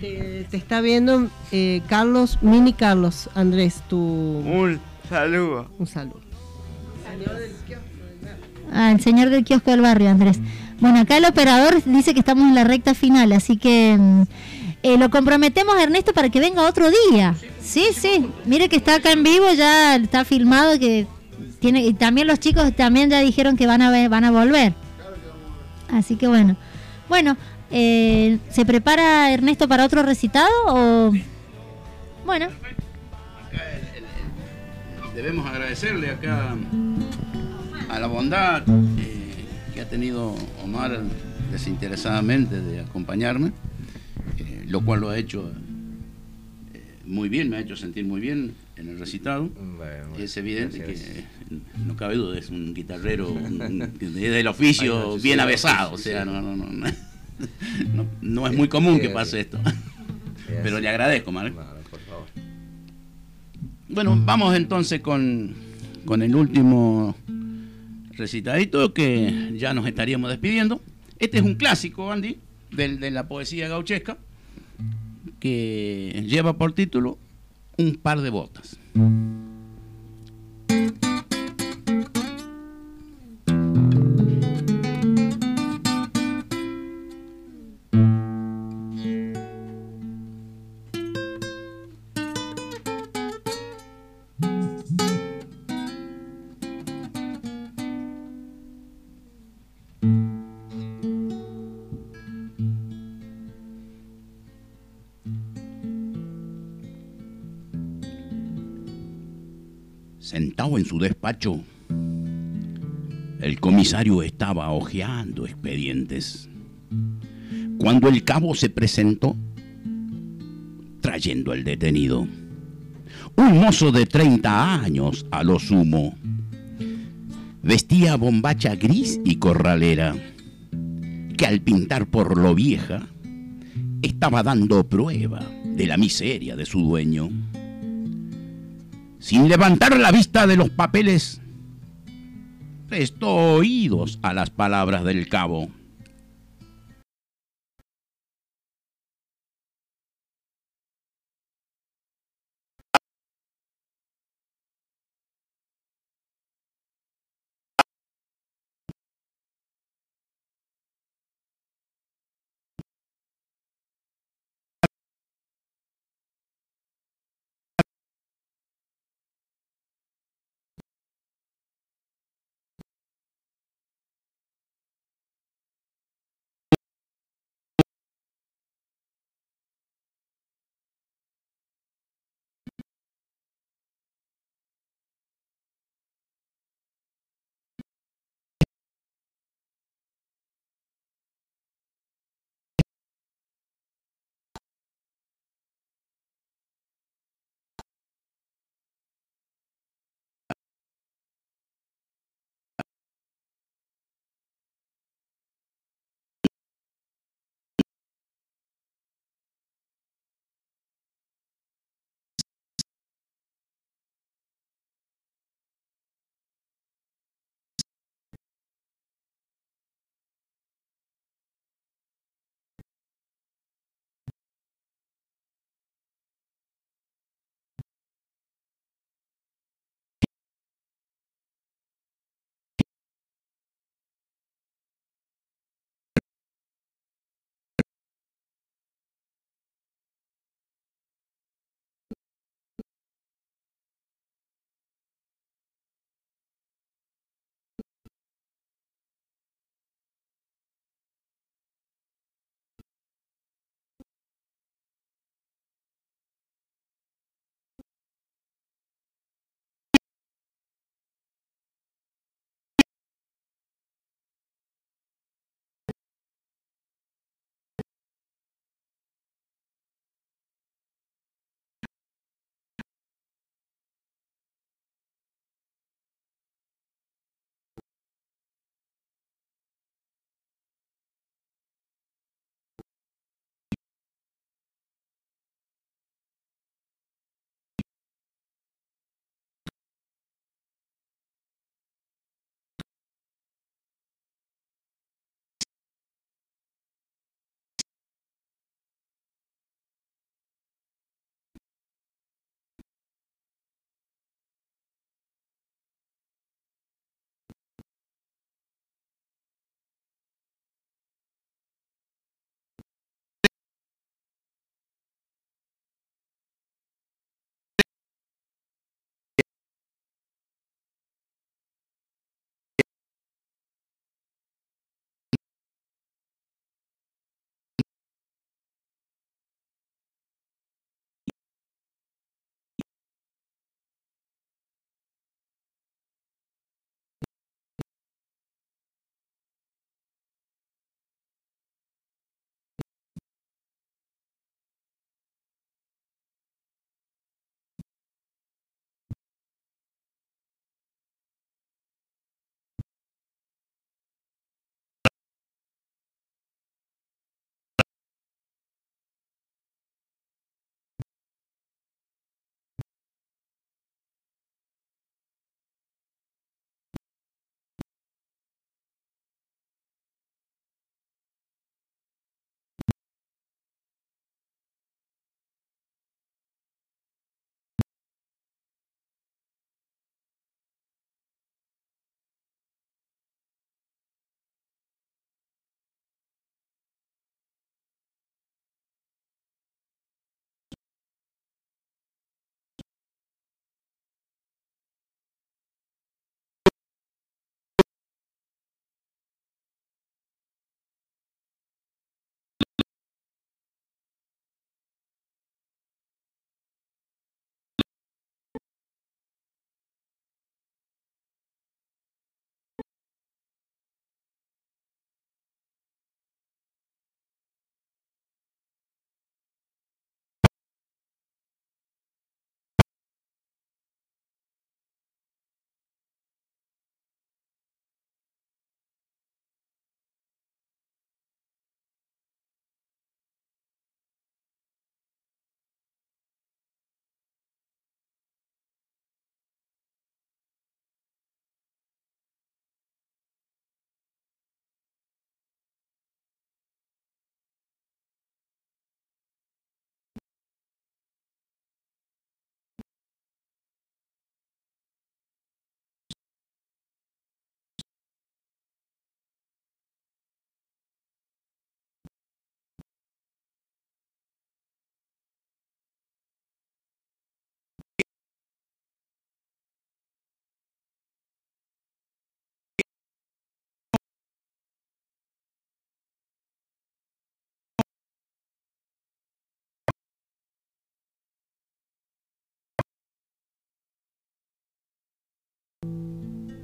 Te, te está viendo eh, Carlos, mini Carlos, Andrés, tu... Un saludo. Un saludo. Ah, el señor del kiosco del barrio, Andrés. Bueno, acá el operador dice que estamos en la recta final, así que mm, eh, lo comprometemos, Ernesto, para que venga otro día. Sí, sí. Mire que está acá en vivo, ya está filmado, que tiene y también los chicos también ya dijeron que van a ver, van a volver. Así que bueno, bueno, eh, ¿se prepara Ernesto para otro recitado o? Bueno, Debemos agradecerle acá a la bondad eh, que ha tenido Omar desinteresadamente de acompañarme, eh, lo cual lo ha hecho muy bien, me ha hecho sentir muy bien en el recitado. es evidente gracias. que no cabe duda, es un guitarrero un- del oficio Ay, bien avesado, o sea, no, no, no, no, no- es muy común que pase esto. [laughs] Pero le agradezco, favor. Bueno, vamos entonces con, con el último recitadito que ya nos estaríamos despidiendo. Este es un clásico, Andy, del- de la poesía gauchesca, que lleva por título Un par de botas. En su despacho, el comisario estaba hojeando expedientes. Cuando el cabo se presentó, trayendo al detenido, un mozo de 30 años a lo sumo, vestía bombacha gris y corralera, que al pintar por lo vieja, estaba dando prueba de la miseria de su dueño sin levantar la vista de los papeles, prestó oídos a las palabras del cabo.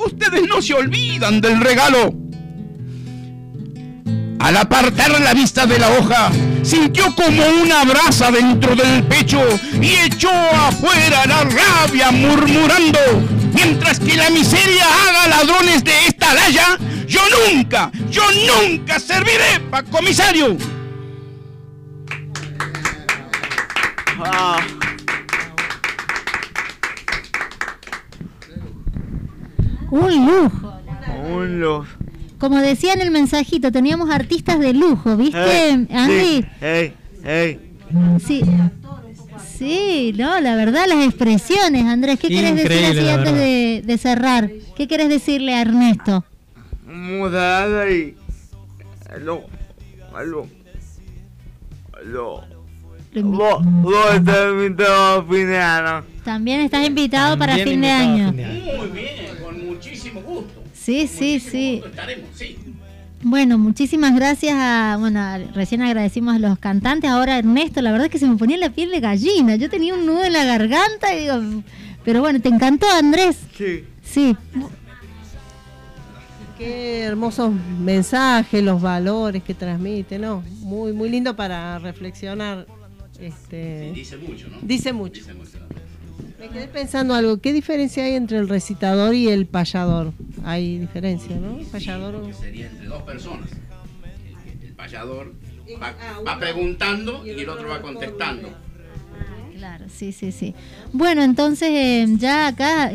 Ustedes no se olvidan del regalo. Al apartar la vista de la hoja, sintió como una brasa dentro del pecho y echó afuera la rabia murmurando, mientras que la miseria haga ladrones de esta laya, yo nunca, yo nunca serviré para comisario. Ah. Un lujo. Un lujo. Como decía en el mensajito, teníamos artistas de lujo, ¿viste, Ey, Andy? sí, ey, ey. Sí. Sí, no, la verdad, las expresiones, Andrés. ¿Qué querés decir así antes de, de cerrar? ¿Qué querés decirle a Ernesto? Mudada y. Aló. Aló. Aló. Vos, vos estás invitado a fin de año. También estás invitado para También fin de año. fin de Muy bien, con muchísimo Sí, sí, sí. Estaremos, sí. Bueno, muchísimas gracias a, bueno, recién agradecimos a los cantantes, ahora Ernesto, la verdad es que se me ponía la piel de gallina, yo tenía un nudo en la garganta, y digo, pero bueno, ¿te encantó Andrés? Sí. Sí, Qué hermosos mensajes, los valores que transmite, ¿no? Muy, muy lindo para reflexionar. Este, Dice mucho, ¿no? Dice mucho. Dice mucho. Me quedé pensando algo, ¿qué diferencia hay entre el recitador y el payador? Hay diferencia, ¿no? Payador. Sería entre dos personas. El, el payador va, va preguntando y el otro va contestando. claro, sí, sí, sí. Bueno, entonces eh, ya acá,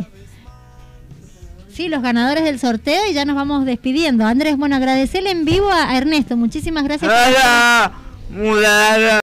sí, los ganadores del sorteo y ya nos vamos despidiendo. Andrés, bueno, agradecerle en vivo a, Ernesto, muchísimas gracias. por- Mudada, mudada.